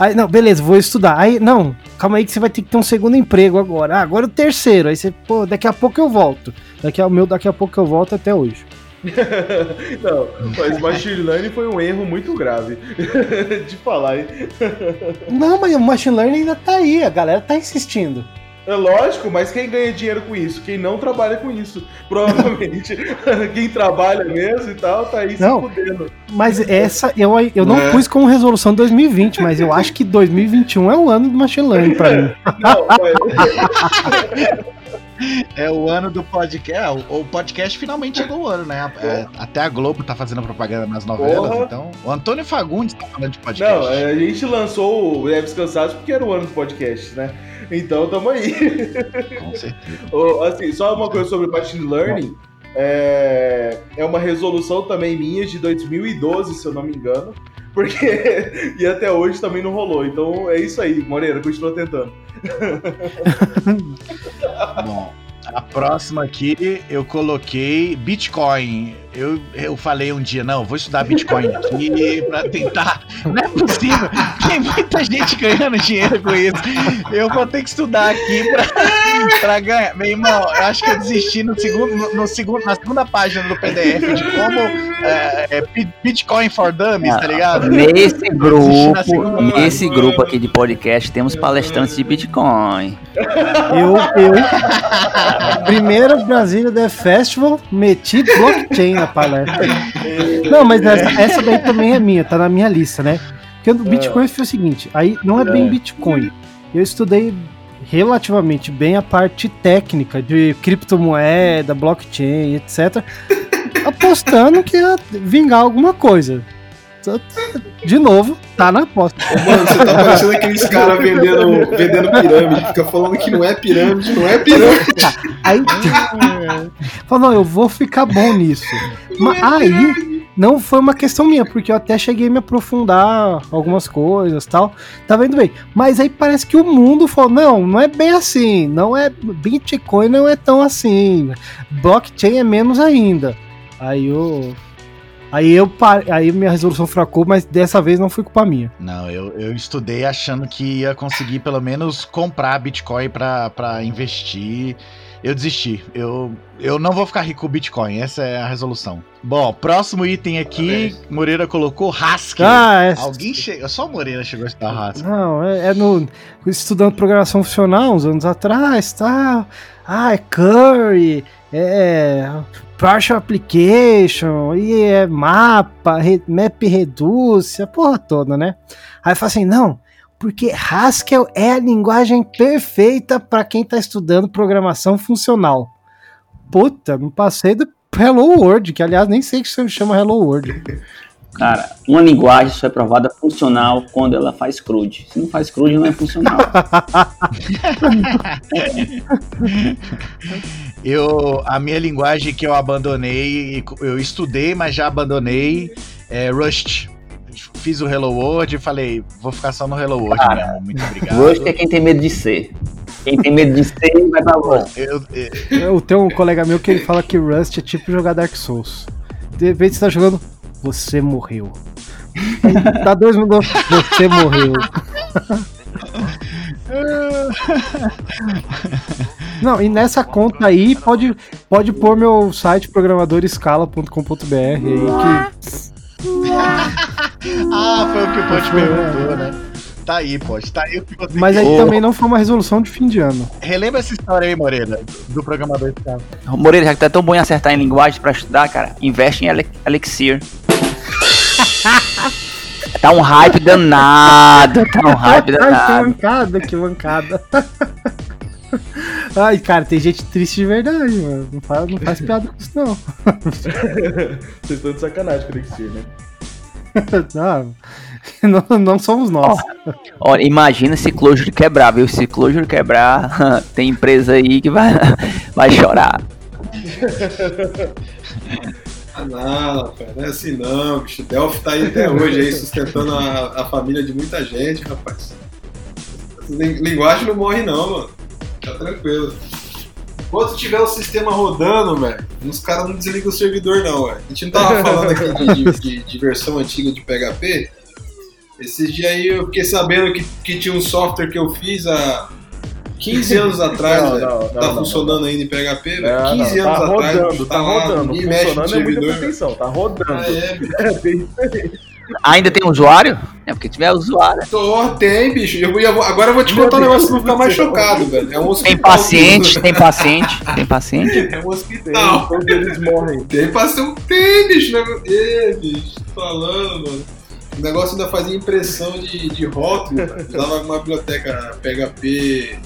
aí, não, beleza, vou estudar. Aí, não, calma aí que você vai ter que ter um segundo emprego agora. Ah, agora o terceiro. Aí você, pô, daqui a pouco eu volto. Daqui a, o meu, daqui a pouco eu volto até hoje. Não, mas Machine Learning foi um erro muito grave. de falar, hein? Não, mas o machine learning ainda tá aí, a galera tá insistindo. É lógico, mas quem ganha dinheiro com isso? Quem não trabalha com isso. Provavelmente. quem trabalha mesmo e tal, tá aí Não. se fudendo. Mas essa eu, eu não É. pus como resolução 2020, mas eu acho que 2021 é o ano do machine learning pra mim. Não, mas- É o ano do podcast. É, o, o podcast finalmente chegou o ano, né? É, até a Globo tá fazendo propaganda nas novelas, Porra. então. O Antônio Fagundes tá falando de podcast. Não, é, a gente lançou o Leves Cansados porque era o ano do podcast, né? Então tamo aí. Com certeza. Assim, só uma coisa sobre Machine Learning. É, é uma resolução também minha de 2012, se eu não me engano. Porque. e até hoje também não rolou. Então é isso aí, Moreira, continua tentando. Bom, a próxima aqui eu coloquei Bitcoin. Eu, eu falei um dia, não, vou estudar Bitcoin aqui pra tentar. Não é possível, tem muita gente ganhando dinheiro com isso. Eu vou ter que estudar aqui pra, pra ganhar. Meu irmão, eu acho que eu desisti no segundo, no, no segundo, na segunda página do PDF de como é, é, Bi- Bitcoin for Dummies, tá ligado? Nesse grupo, nesse grupo aqui de podcast, temos palestrantes de Bitcoin. Eu, eu, primeiro Brasília Dev Festival, meti blockchain palestra. Não, mas essa, essa daí também é minha, tá na minha lista, né? Porque o Bitcoin foi o seguinte, aí não é bem Bitcoin. Eu estudei relativamente bem a parte técnica de criptomoeda, blockchain, etc. Apostando que ia vingar alguma coisa. De novo, tá na aposta. Mano, você tá parecendo aqueles caras vendendo, vendendo pirâmide. Fica falando que não é pirâmide, não é pirâmide. Aí. Falou, não, eu vou ficar bom nisso. Mas aí. Não foi uma questão minha, porque eu até cheguei a me aprofundar algumas coisas tal. Tá vendo bem? Mas aí parece que o mundo falou: não, não é bem assim. Não é. Bitcoin não é tão assim. Blockchain é menos ainda. Aí eu. Aí eu par- aí minha resolução fracou, mas dessa vez não foi culpa minha. Não, eu, eu estudei achando que ia conseguir pelo menos comprar Bitcoin pra pra investir. Eu desisti. Eu, eu não vou ficar rico com Bitcoin. Essa é a resolução. Bom, próximo item aqui, Moreira colocou Haskell. Ah, é. Alguém chega. Só o Moreira chegou a estudar Haskell. Não, é, é no. Estudando programação funcional uns anos atrás, tá? Ah, é Curry, é. Partial Application, e é mapa, map reduce, a porra toda, né? Aí fala assim, não, porque Haskell é a linguagem perfeita para quem tá estudando programação funcional. Puta, me passei do Hello World, que aliás nem sei que se chama Hello World. Cara, uma linguagem só é provada funcional quando ela faz CRUD. Se não faz CRUD, não é funcional. eu, a minha linguagem que eu abandonei, eu estudei, mas já abandonei, é Rust. Fiz o Hello World e falei, vou ficar só no Hello World Cara, mesmo. Muito obrigado. Rust é quem tem medo de ser. Quem tem medo de ser vai pra Rust. Eu, eu, Eu tenho um colega meu que ele fala que Rust é tipo jogar Dark Souls. De repente você tá jogando, você morreu. Dá dois minutos, você morreu. Não, e nessa conta aí pode, pode pôr meu site programadorescala.com.br aí que ah, foi o que o Ponte perguntou, né? Tá aí, Ponte. Tá aí o que você Mas aí também não foi uma resolução de fim de ano. Relembra essa história aí, Moreira, do programador escala. Moreira, já que tá tão bom em acertar em linguagem pra estudar, cara, investe em Elixir. tá um hype danado, tá um hype Ai, que danado. mancada, que mancada. Ai, cara, tem gente triste de verdade, mano. Não faz, não faz piada com isso, não. Vocês estão de sacanagem com o Elixir, né? Não, não, não somos nós. Olha, imagina se Clojure quebrar, viu? Se Clojure quebrar, tem empresa aí que vai, vai chorar. Ah, não, cara, não é assim não, bicho. Delphi tá aí até hoje aí, sustentando a, a família de muita gente, rapaz. Linguagem não morre não, mano. Tá tranquilo. Enquanto tiver o sistema rodando, velho, os caras não desligam o servidor não, velho. A gente não tava falando aqui de, de- de- versão antiga de PHP. Esses dias aí eu fiquei sabendo que, que tinha um software que eu fiz há 15 anos atrás, Não, velho. não, não, tá não, funcionando ainda em PHP, velho. Não, 15 não, anos tá atrás, rodando, bicho, tá lá, rodando. no Funcionando é muita pretensão, tá rodando. Ah, é, bicho. É. Ainda tem usuário? É porque tiver usuário. Tô, tem, bicho. Eu, eu- agora eu vou te contar um negócio pra não ficar mais chocado, velho. É um hospital. Tem paciente, tem paciente, tem paciente. É um Tem, hospital. todos eles morrem. Tem paciente. Tem, bicho. Né? Ê, bicho. Tô falando, mano. O negócio ainda fazia impressão de, de rótulo, velho. Usava uma biblioteca PHP.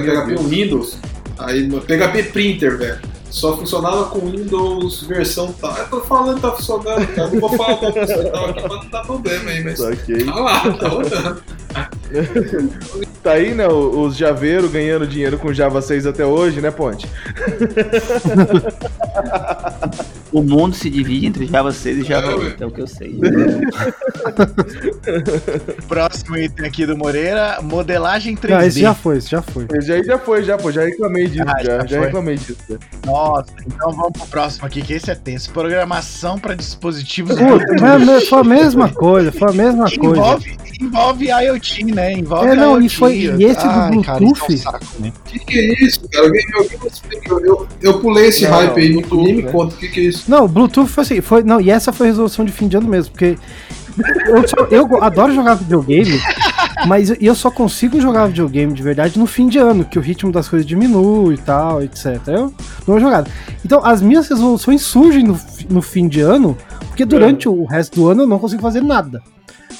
Que é PHP Windows. Aí, PHP Printer, velho. Só funcionava com Windows versão tal. Eu tô falando que tá funcionando, cara. Não vou falar do hospital aqui pra não dar problema aí, mas. Saquei. Tá lá, tá rodando. Tá aí, né? o- Os Javeiro ganhando dinheiro com Java 6 até hoje, né, Ponte? O mundo se divide entre Java 6 e Java 8, é o que eu sei. Próximo item aqui do Moreira, modelagem 3D. Não, esse já foi, esse já foi. Esse aí já foi, já, pô. Já reclamei disso, Ah, já, já já foi. reclamei disso. Nossa, então vamos pro próximo aqui, que esse é tenso. Programação para dispositivos Puta, Bluetooth. foi a me- foi a mesma coisa, foi a mesma coisa. envolve, envolve IoT, né? Envolve É, não, e IoT. foi- e esse do Ai, cara, Bluetooth? isso é um saco, né? O que, que é isso, cara? Alguém, alguém me explica. Eu, eu, eu pulei esse Não, hype aí, Bluetooth, ninguém me né? conta o que, que é isso. Não, o Bluetooth foi assim, foi, não, e essa foi a resolução de fim de ano mesmo, porque eu, só- eu adoro jogar videogame, mas eu- eu só consigo jogar videogame de verdade no fim de ano, que o ritmo das coisas diminui e tal, etc. Eu não jogado. Então, as minhas resoluções surgem no, no fim de ano, porque durante o resto do ano eu não consigo fazer nada.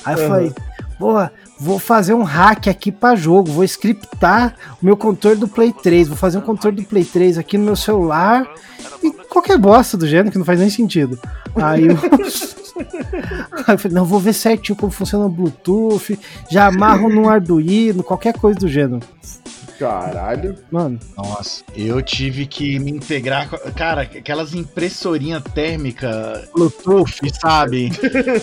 Aí eu Uhum. falei, porra, vou fazer um hack aqui pra jogo, vou scriptar o meu controle do Play 3, vou fazer um controle do Play 3 aqui no meu celular e qualquer bosta do gênero que não faz nem sentido. Aí eu, Aí eu falei, não, vou ver certinho como funciona o Bluetooth, já amarro num Arduino, qualquer coisa do gênero. Caralho. Mano, Nossa, eu tive que me integrar. com- Cara, aquelas impressorinhas térmicas Bluetooth, sabe?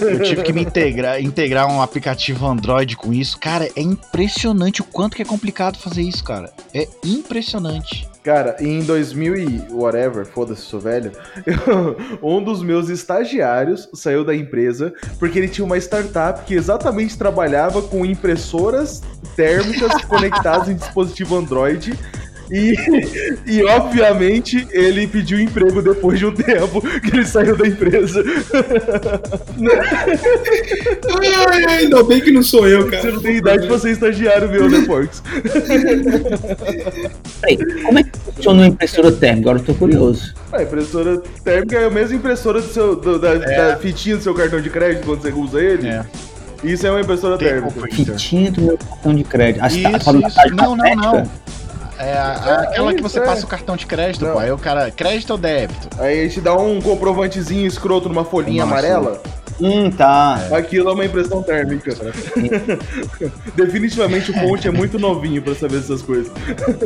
Eu tive que me integrar, integrar um aplicativo Android com isso. Cara, é impressionante o quanto que é complicado fazer isso, cara. É impressionante. Cara, em 2000 e whatever, foda-se, sou velho, eu- um dos meus estagiários saiu da empresa porque ele tinha uma startup que exatamente trabalhava com impressoras térmicas conectadas em dispositivo Android E, e obviamente ele pediu emprego depois de um tempo que ele saiu da empresa. Ai, ai, ainda bem que não sou eu, cara. Você não tem idade pra ser estagiário meu, né, Porcos? Peraí, como é que funciona uma impressora térmica? Agora eu tô curioso. A impressora térmica é a mesma impressora do seu, do- da, da fitinha do seu cartão de crédito quando você usa ele. É. Isso é uma impressora Tem térmica. Fitinha do meu cartão de crédito. Ah, Isso, tá isso. tarde Não, não, não. É, a- aquela que você é. passa o cartão de crédito, Não. pô. Aí o cara, crédito ou débito? Aí a gente dá um comprovantezinho escroto numa folhinha Nossa. amarela. Hum, tá. Aquilo é uma impressão térmica. Definitivamente o Ponte é muito novinho pra saber essas coisas.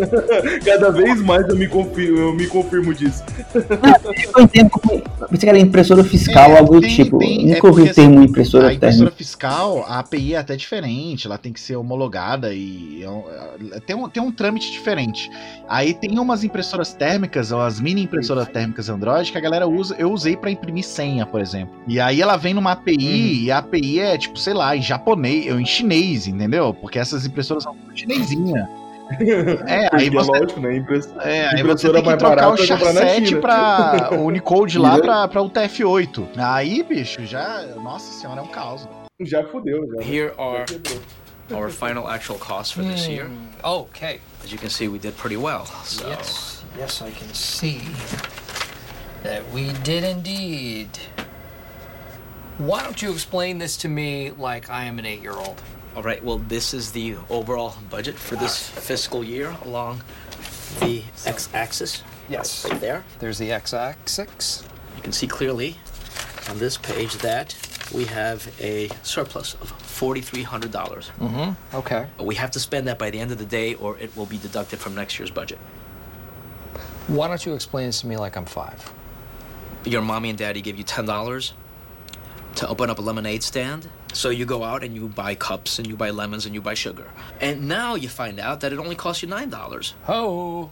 Cada vez mais eu me confirmo, eu me confirmo disso. Eu entendo como. Pensei que era impressora fiscal, É, algo do tem- tipo. tem- é Nunca ouvi porque, o termo assim, impressora A impressora térmica. fiscal, a API é até diferente, ela tem que ser homologada e é um- é- tem, um, tem um trâmite diferente. Aí tem umas impressoras térmicas, ou as mini impressoras térmicas Android, que a galera usa, eu usei pra imprimir senha, por exemplo. E aí ela vem numa API, e a API é tipo, sei lá, em japonês, ou em chinês, entendeu? Porque essas impressoras são chinesinha. É, aí Porque é você lógico, né? Impress... é, aí você Impressora tem que trocar o barata é comprar na char7 China. pra o Unicode lá Né? pra, pra o TF8. Aí, bicho, já. Nossa senhora, é um caos. Já fudeu, já. Here Já are our final actual costs for this year. Okay. As you can see, we did pretty well. So Yes, yes, I can see that we did indeed. Why don't you explain this to me like I am an eight year old? All right, well, this is the overall budget for this fiscal year along the x axis. Yes. Right there. There's the x axis. You can see clearly on this page that we have a surplus of $4,300. Mm-hmm. Okay. But we have to spend that by the end of the day or it will be deducted from next year's budget. Why don't you explain this to me like I'm five? Your mommy and daddy give you $10 to open up a lemonade stand. So you go out and you buy cups and you buy lemons and you buy sugar. And now you find out that it only costs you $9. Oh.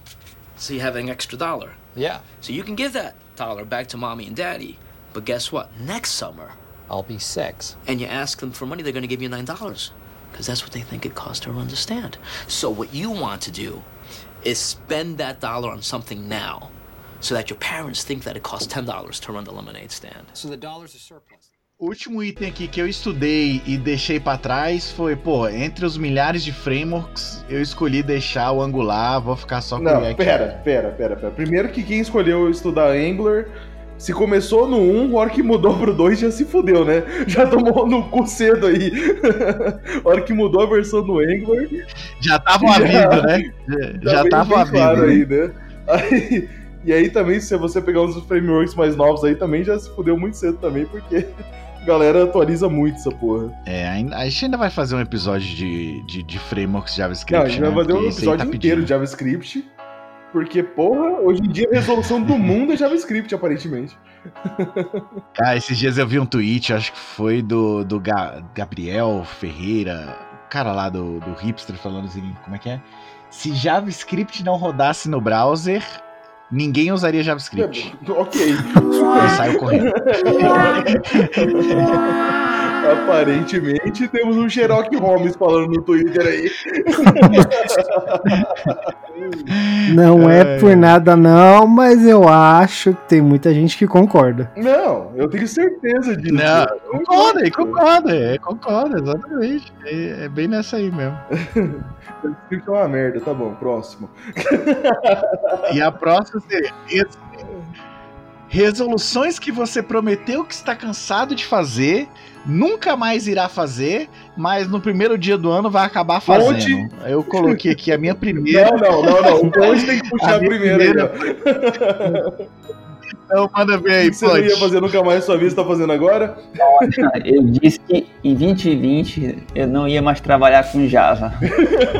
So you have an extra dollar. Yeah, So you can give that dollar back to mommy and daddy. But guess what? Next summer, I'll be six. and you ask them for money, they're going to give you nine dollars because that's what they think it costs to run the stand. So what you want to do is spend that dollar on something now, so that your parents think that it costs ten dollars to run the lemonade stand. So the dollars are surplus. O último item aqui que eu estudei e deixei pra trás foi, pô, entre os milhares de frameworks, eu escolhi deixar o Angular, vou ficar só com o Não, React. pera, pera, pera, pera. Primeiro que quem escolheu estudar Angular, se começou no 1, a hora que mudou pro 2 já se fudeu, né? Já tomou no cu cedo aí. a hora que mudou a versão do Angular, Já tava o Já- aviso, né? Já, já bem- tava o aviso. claro né? aí, né? Aí- e aí também, se você pegar uns frameworks mais novos aí, também já se fudeu muito cedo também, porque galera atualiza muito essa porra. É, a gente ainda vai fazer um episódio de, de, de frameworks JavaScript. Não, a gente vai né? fazer um aí episódio tá inteiro de JavaScript, porque, porra, hoje em dia a resolução do mundo é JavaScript, aparentemente. Cara, esses dias eu vi um tweet, acho que foi do, do Ga- Gabriel Ferreira, o cara lá do, do Hipster, falando assim: como é que é? Se JavaScript não rodasse no browser, ninguém usaria JavaScript. ok. Aí saiu correndo. Aparentemente temos um Sherlock Holmes falando no Twitter aí. Não é por nada, não, mas eu acho que tem muita gente que concorda. Não, eu tenho certeza disso. Não, concorda, aí concorda, é, concorda, exatamente. É, é bem nessa aí mesmo. É uma merda, tá bom, próximo. E a próxima seria res- resoluções que você prometeu que está cansado de fazer, nunca mais irá fazer, mas no primeiro dia do ano vai acabar fazendo. Ponte. Eu coloquei aqui a minha primeira. Não, não, não, não. O Ponte tem que puxar A primeiro primeira-. Então manda ver aí, você não ia fazer nunca mais sua vida, você tá fazendo agora? Eu disse que em 2020 eu não ia mais trabalhar com Java.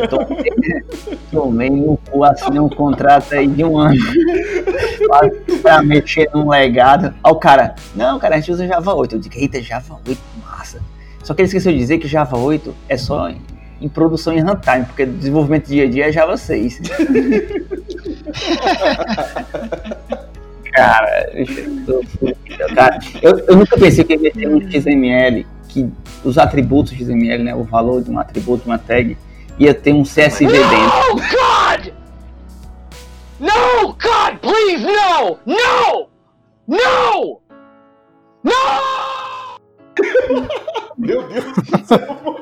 Tomei, tomei no cu, assinei um contrato aí de um ano pra, pra mexer num legado. Aí o cara, não, cara, a gente usa Java 8. Eu digo, eita, Java 8, massa. Só que ele esqueceu de dizer que Java 8 é só em, em produção em runtime, porque desenvolvimento dia a dia é Java 6. Cara, eu, tô fudido, cara, eu, eu nunca pensei que ia mexer no XML, que os atributos XML, né, o valor de um atributo, de uma tag, ia ter um CSV dentro. God, please, no! No! No! No! Meu Deus.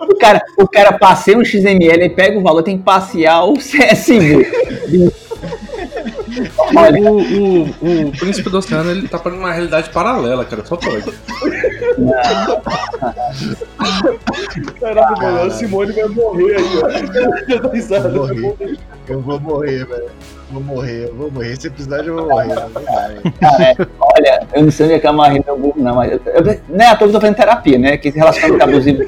O cara, o cara passeia um XML e pega o valor, tem que passear o CSV. O, o, o Príncipe do Oceano ele tá para uma realidade paralela, cara. Só pode. Caralho, mano, a Simone vai morrer aí, ó. Já risada. Vou morrer. Eu vou morrer, velho. Vou morrer, eu vou morrer. Esse episódio eu vou morrer. cara, é, olha, eu não sei onde é que é a Maria meu burro, não, mas eu, eu, não é à toa que eu tô fazendo terapia, né? Que esse relacionamento abusivo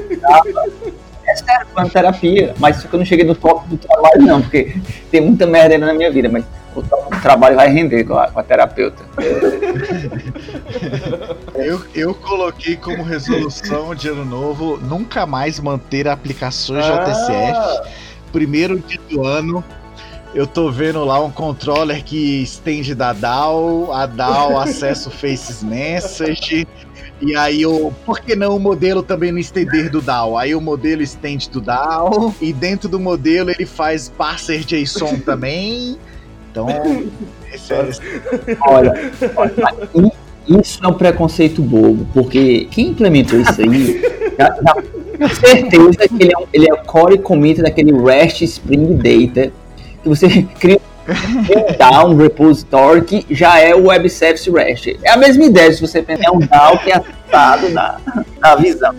é sério, tô fazendo terapia, mas só que eu não cheguei no top do trabalho, não, porque tem muita merda ainda na minha vida, mas o, trabalho vai render com a, com a terapeuta. Eu, eu coloquei como resolução de ano novo nunca mais manter aplicações Ah. JTCF. Primeiro dia do ano, eu tô vendo lá um controller que estende da DAO, a DAO acessa o Faces Message. E aí, o, por que não o modelo também não estender do DAO? Aí o modelo estende do DAO, e dentro do modelo ele faz parser JSON também. Então, esse é, Olha, olha, i- isso é um preconceito bobo, porque quem implementou isso aí, já, já certeza que ele é, um, ele é o core commit daquele REST Spring Data, que você cria um DAO, um repository, que já é o Web Service REST. É a mesma ideia, se você pensar, é um DAO que é acessado na, na visão.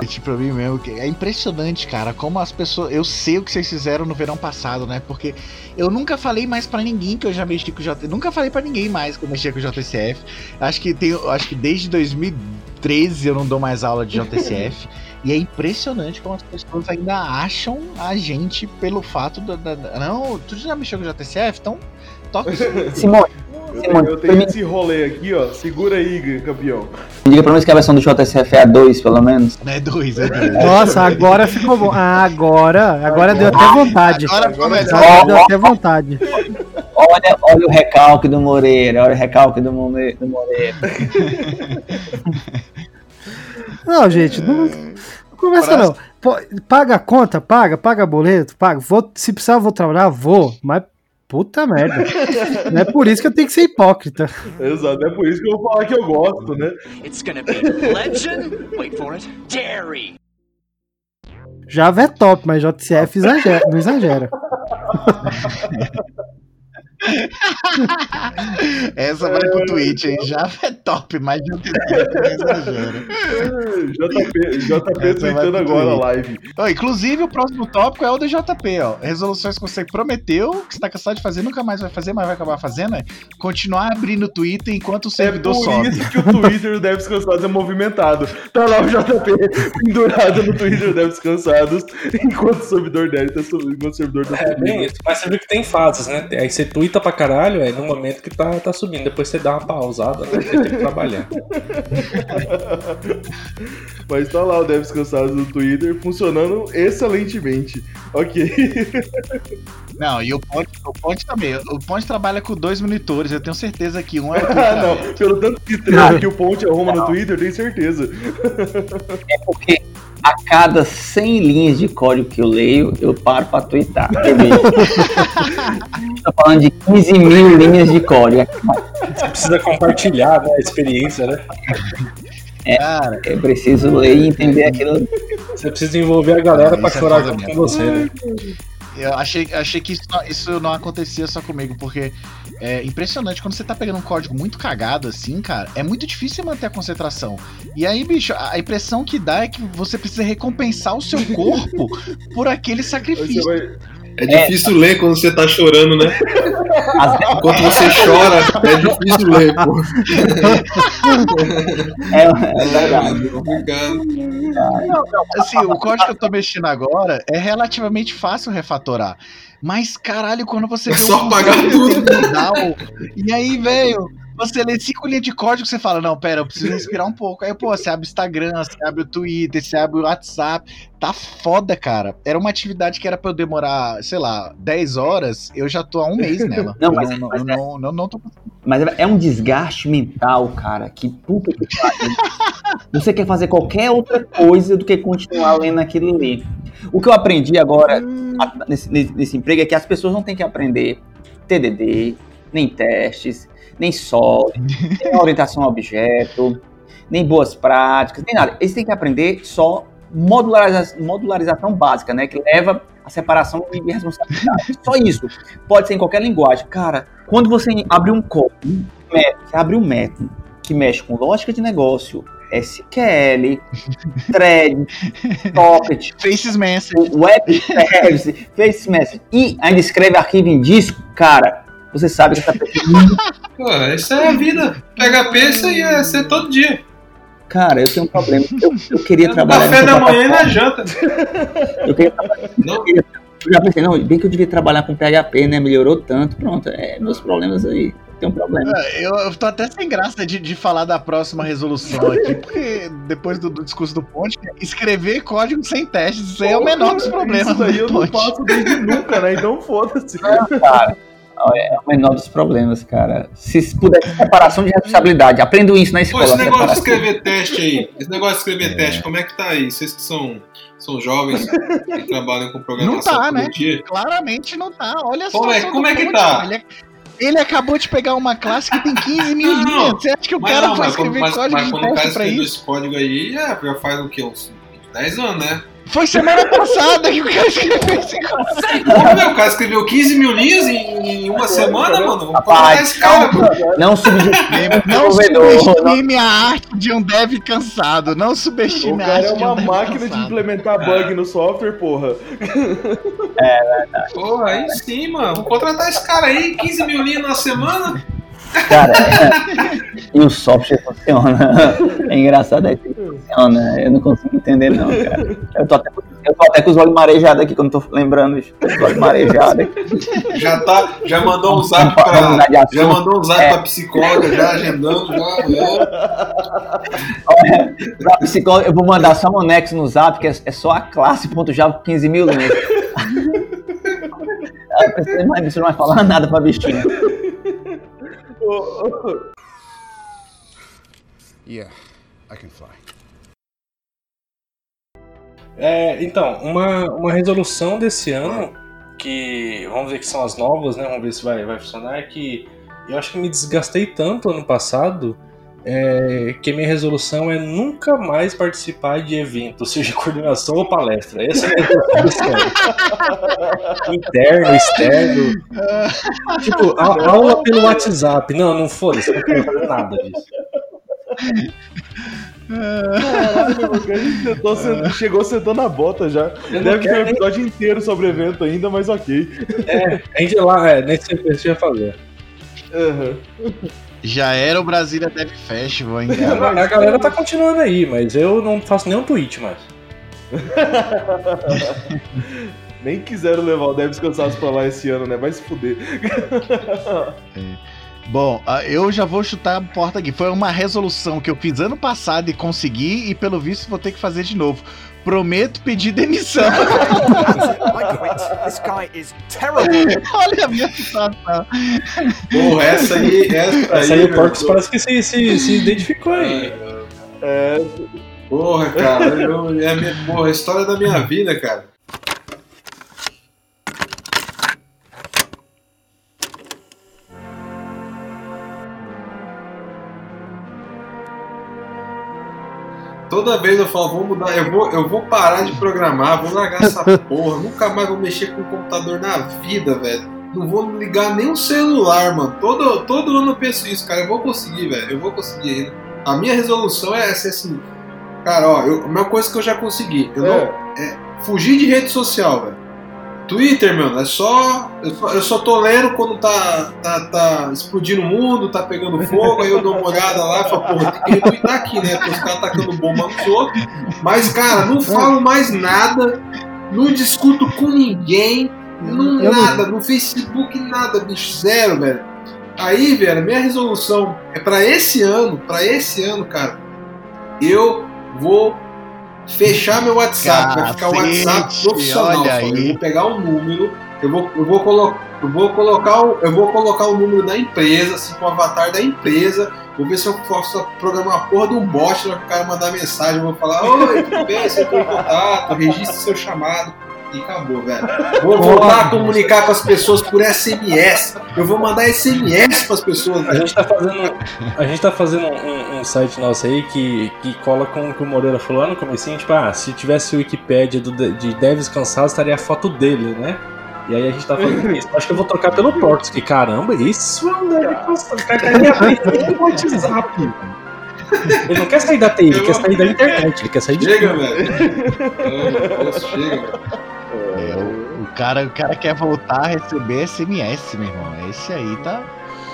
Gente, pra mim mesmo, que é impressionante, cara, como as pessoas. Eu sei o que vocês fizeram no verão passado, né? Porque eu nunca falei mais pra ninguém que eu já mexi com o JTCF. Nunca falei pra ninguém mais que eu mexia com o JTCF. Acho que tem, acho que desde 2013 eu não dou mais aula de JTCF. E é impressionante como as pessoas ainda acham a gente pelo fato da. da- não, tu já mexeu com o JTCF? Então toca isso. Simone, Eu, Simone, eu pra tenho mim- esse rolê aqui, ó. Segura aí, campeão. diga pelo menos que a versão do JSF é a 2, pelo menos. Não é dois, é dois. Nossa, agora ficou bom. Ah, agora, agora deu até vontade. Agora começa. Agora deu até vontade. Olha, olha o recalque do Moreira, olha o recalque do, More- do Moreira. Não, gente, não, não começa não. Pô, paga a conta, paga, paga boleto, paga. Vou, se precisar, eu vou trabalhar, vou. Mas puta merda. Não é por isso que eu tenho que ser hipócrita. Exato, é por isso que eu vou falar que eu gosto, né? It's gonna be legend. Wait for it. Dairy. Java é top, mas JCF exagera, não exagera. Essa vai pro Twitch, hein? Já é top, mas já tem. JP, JP tweetando agora a live. Ó, inclusive, o próximo tópico é o do JP, ó. Resoluções que você prometeu, que você tá cansado de fazer, nunca mais vai fazer, mas vai acabar fazendo, é continuar abrindo o Twitter enquanto o É servidor por sobe. isso que o Twitter do Devs Cansados é movimentado. Tá lá o JP pendurado no Twitter do Devs Cansados, enquanto o servidor dele tá subindo, enquanto o servidor tá É bem subindo. isso. Mas você viu que tem fases, né? Aí você twitta pra caralho, é no momento que tá, tá subindo. Depois você dá uma pausada, né? Você tem que trabalhar. Mas tá lá o Devs Cansados no Twitter funcionando excelentemente. Ok. Não, e o Ponte, o Ponte também. O Ponte trabalha com dois monitores, eu tenho certeza que um é o Ah, não. Pelo tanto de treta que o Ponte arruma no Twitter, eu tenho certeza. É porque a cada 100 linhas de código que eu leio, eu paro pra twittar. Tô falando de 15 mil linhas de código. Você precisa compartilhar né, a experiência, né? Cara, Eu preciso ler e entender aquilo. Você precisa envolver a galera pra isso é chorar junto com você, né? Eu achei, achei que isso não, isso não acontecia só comigo, porque é impressionante quando você tá pegando um código muito cagado assim, cara, é muito difícil manter a concentração. E aí, bicho, a impressão que dá é que você precisa recompensar o seu corpo por aquele Você sacrifício. vai... É difícil ler quando você tá chorando, né? As- Enquanto você chora, é difícil ler, pô. É, é verdade. Complicado. Assim, o código que eu tô mexendo agora é relativamente fácil refatorar. Mas, caralho, quando você É vê só um apagar conteúdo terminal, E aí, velho, você lê cinco linhas de código, você fala, não, pera, eu preciso respirar um pouco. Aí, pô, você abre o Instagram, você abre o Twitter, você abre o WhatsApp. Tá foda, cara. Era uma atividade que era pra eu demorar, sei lá, 10 horas, eu já tô há um mês nela. Não, Eu mas- não, mas eu não, não, não tô Mas é um desgaste mental, cara, que puta que pariu. Você quer fazer qualquer outra coisa do que continuar lendo aquilo ali. O que eu aprendi agora nesse, nesse- nesse emprego é que as pessoas não têm que aprender TDD, nem testes, nem solo, nem orientação a objeto, nem boas práticas, nem nada. Eles têm que aprender só modulariza modularização básica, né? Que leva a separação de responsabilidade. Só isso. Pode ser em qualquer linguagem. Cara, quando você abre um código, você abre um método que mexe com lógica de negócio, SQL, thread, socket, Faces Message, web service, face message e ainda escreve arquivo em disco, cara, você sabe que essa pessoa Pô, isso é a vida. PHP, isso aí é ser todo dia. Cara, eu tenho um problema. Eu, eu queria trabalhar. Café da manhã e na janta. Eu queria trabalhar. Não, Eu já pensei, não, bem que eu devia trabalhar com PHP, né? Melhorou tanto. Pronto, é meus problemas aí. Tem um problema. Eu, eu tô até sem graça de, de falar da próxima resolução aqui, porque depois do, do discurso do Ponte, escrever código sem testes, isso aí é o menor dos problemas Isso aí do eu não faço desde nunca, né? Então foda-se. Cara, é o menor dos problemas, cara. Se puder separação de responsabilidade, aprendo isso na Pô, escola. esse negócio de escrever teste aí, esse negócio de escrever teste, como é que tá aí? Vocês que são, são jovens que trabalham com Não programação tá, todo né? dia. Claramente não tá. Olha a Como é- como é que tá? Ele, ele acabou de pegar uma classe que tem 15 mil Não, linhas. Você acha que o cara não, quando- escrever mas, código mas de quando o cara escreveu isso? esse código aí, é, já faz o quê? Uns 10 anos, né? Foi semana passada que o cara escreveu esse código. Pô, meu, o cara escreveu 15 mil linhas em, em uma semana, mano. Vamos contratar Rapaz, esse cara, mano. Não subestime o Não subestime a arte de um dev cansado. Não O subestime a cara é arte de uma um dev máquina de cansado. implementar bug no software, porra. Pô, aí sim, mano. Vamos contratar esse cara aí, 15 mil linhas na semana. Cara, e o software funciona. É engraçado é que funciona. Eu não consigo entender, não, cara. Eu tô até, eu tô até com os olhos marejados aqui quando tô lembrando, com os olhos marejados aqui. Já tá, já mandou um zap pra. Já mandou um zap É. pra psicóloga, já agendando, já. Olha, pra psicólogo, eu vou mandar só um anexo no zap, que é, é só a classe.java 15 mil linhas. Eu você não vai falar nada pra bichinho. Yeah, I can fly. É, então, uma, uma resolução desse ano, que vamos ver que são as novas, né? Vamos ver se vai, vai funcionar, é que eu acho que me desgastei tanto ano passado é, que a minha resolução é nunca mais participar de evento, seja coordenação ou palestra. Essa é a minha resolução. Interno, externo. tipo, a- aula pelo WhatsApp. Não, não foda-se, não quero fazer nada disso. Mano, a gente chegou sentando na bota já. Eu Deve ter um nem- episódio inteiro sobre o evento ainda, mas ok. A gente lá, é, nesse evento ia fazer. Aham. Já era o Brasília Dev Festival, hein, A, cara? a galera tá continuando aí, mas eu não faço nenhum tweet mais. Nem quiseram levar o Devs Cansados pra lá esse ano, né? Vai se fuder. Bom, ah, eu já vou chutar a porta aqui. Foi uma resolução que eu fiz ano passado e consegui, e pelo visto vou ter que fazer de novo. Prometo pedir demissão. This guy is terrible. Olha a minha situação. Porra, essa aí, essa, Essa aí o meu, Porcos parece que se, se, se identificou aí. É, Porra, cara, eu, é a minha, porra, a história da minha vida, cara. Toda vez eu falo, vou mudar, eu vou, eu vou parar de programar, vou largar essa porra, nunca mais vou mexer com computador na vida, velho. Não vou ligar nem um celular, mano. Todo, todo ano eu penso isso, cara. Eu vou conseguir, velho. Eu vou conseguir ainda. A minha resolução é ser assim. Cara, ó, eu, a mesma coisa que eu já consegui. Eu não, é. fugir de rede social, velho. Twitter, mano, é só. Eu só, eu só tô lendo quando tá, tá, tá explodindo o mundo, tá pegando fogo, aí eu dou uma olhada lá e falo, porra, tem que retweetar aqui, né? Porque os caras tacando bomba nos outros. Mas, cara, não falo mais nada, não discuto com ninguém, não, Eu não- nada, no Facebook nada, bicho, zero, velho. Aí, velho, minha resolução é pra esse ano, pra esse ano, cara, eu vou fechar meu WhatsApp, vai ficar o WhatsApp Cacete, profissional. olha aí. Eu vou pegar o número, eu vou, eu vou, colo eu vou colocar o, eu vou colocar o número da empresa, assim, com o avatar da empresa. Vou ver se eu posso programar uma porra de um bot lá que o cara mandar mensagem. Eu vou falar, oi, tudo bem? Você entrou em contato, registre seu chamado. E acabou, velho. Vou voltar a comunicar com as pessoas por SMS. Eu vou mandar SMS pras pessoas. A gente tá fazendo, a gente tá fazendo um, um site nosso aí que, que cola com o que o Moreira falou lá no comecinho, tipo, ah, se tivesse o Wikipedia do, de devs cansados, estaria a foto dele, né? E aí a gente tá fazendo isso. Acho que eu vou trocar pelo Portos, que caramba, isso é um deve cansado. O cara o WhatsApp. Ele não quer sair da TI, ele quer sair da internet, ele quer sair de Chega, velho. Chega, velho. É, o, o cara, o cara quer voltar a receber SMS, meu irmão. Esse aí tá.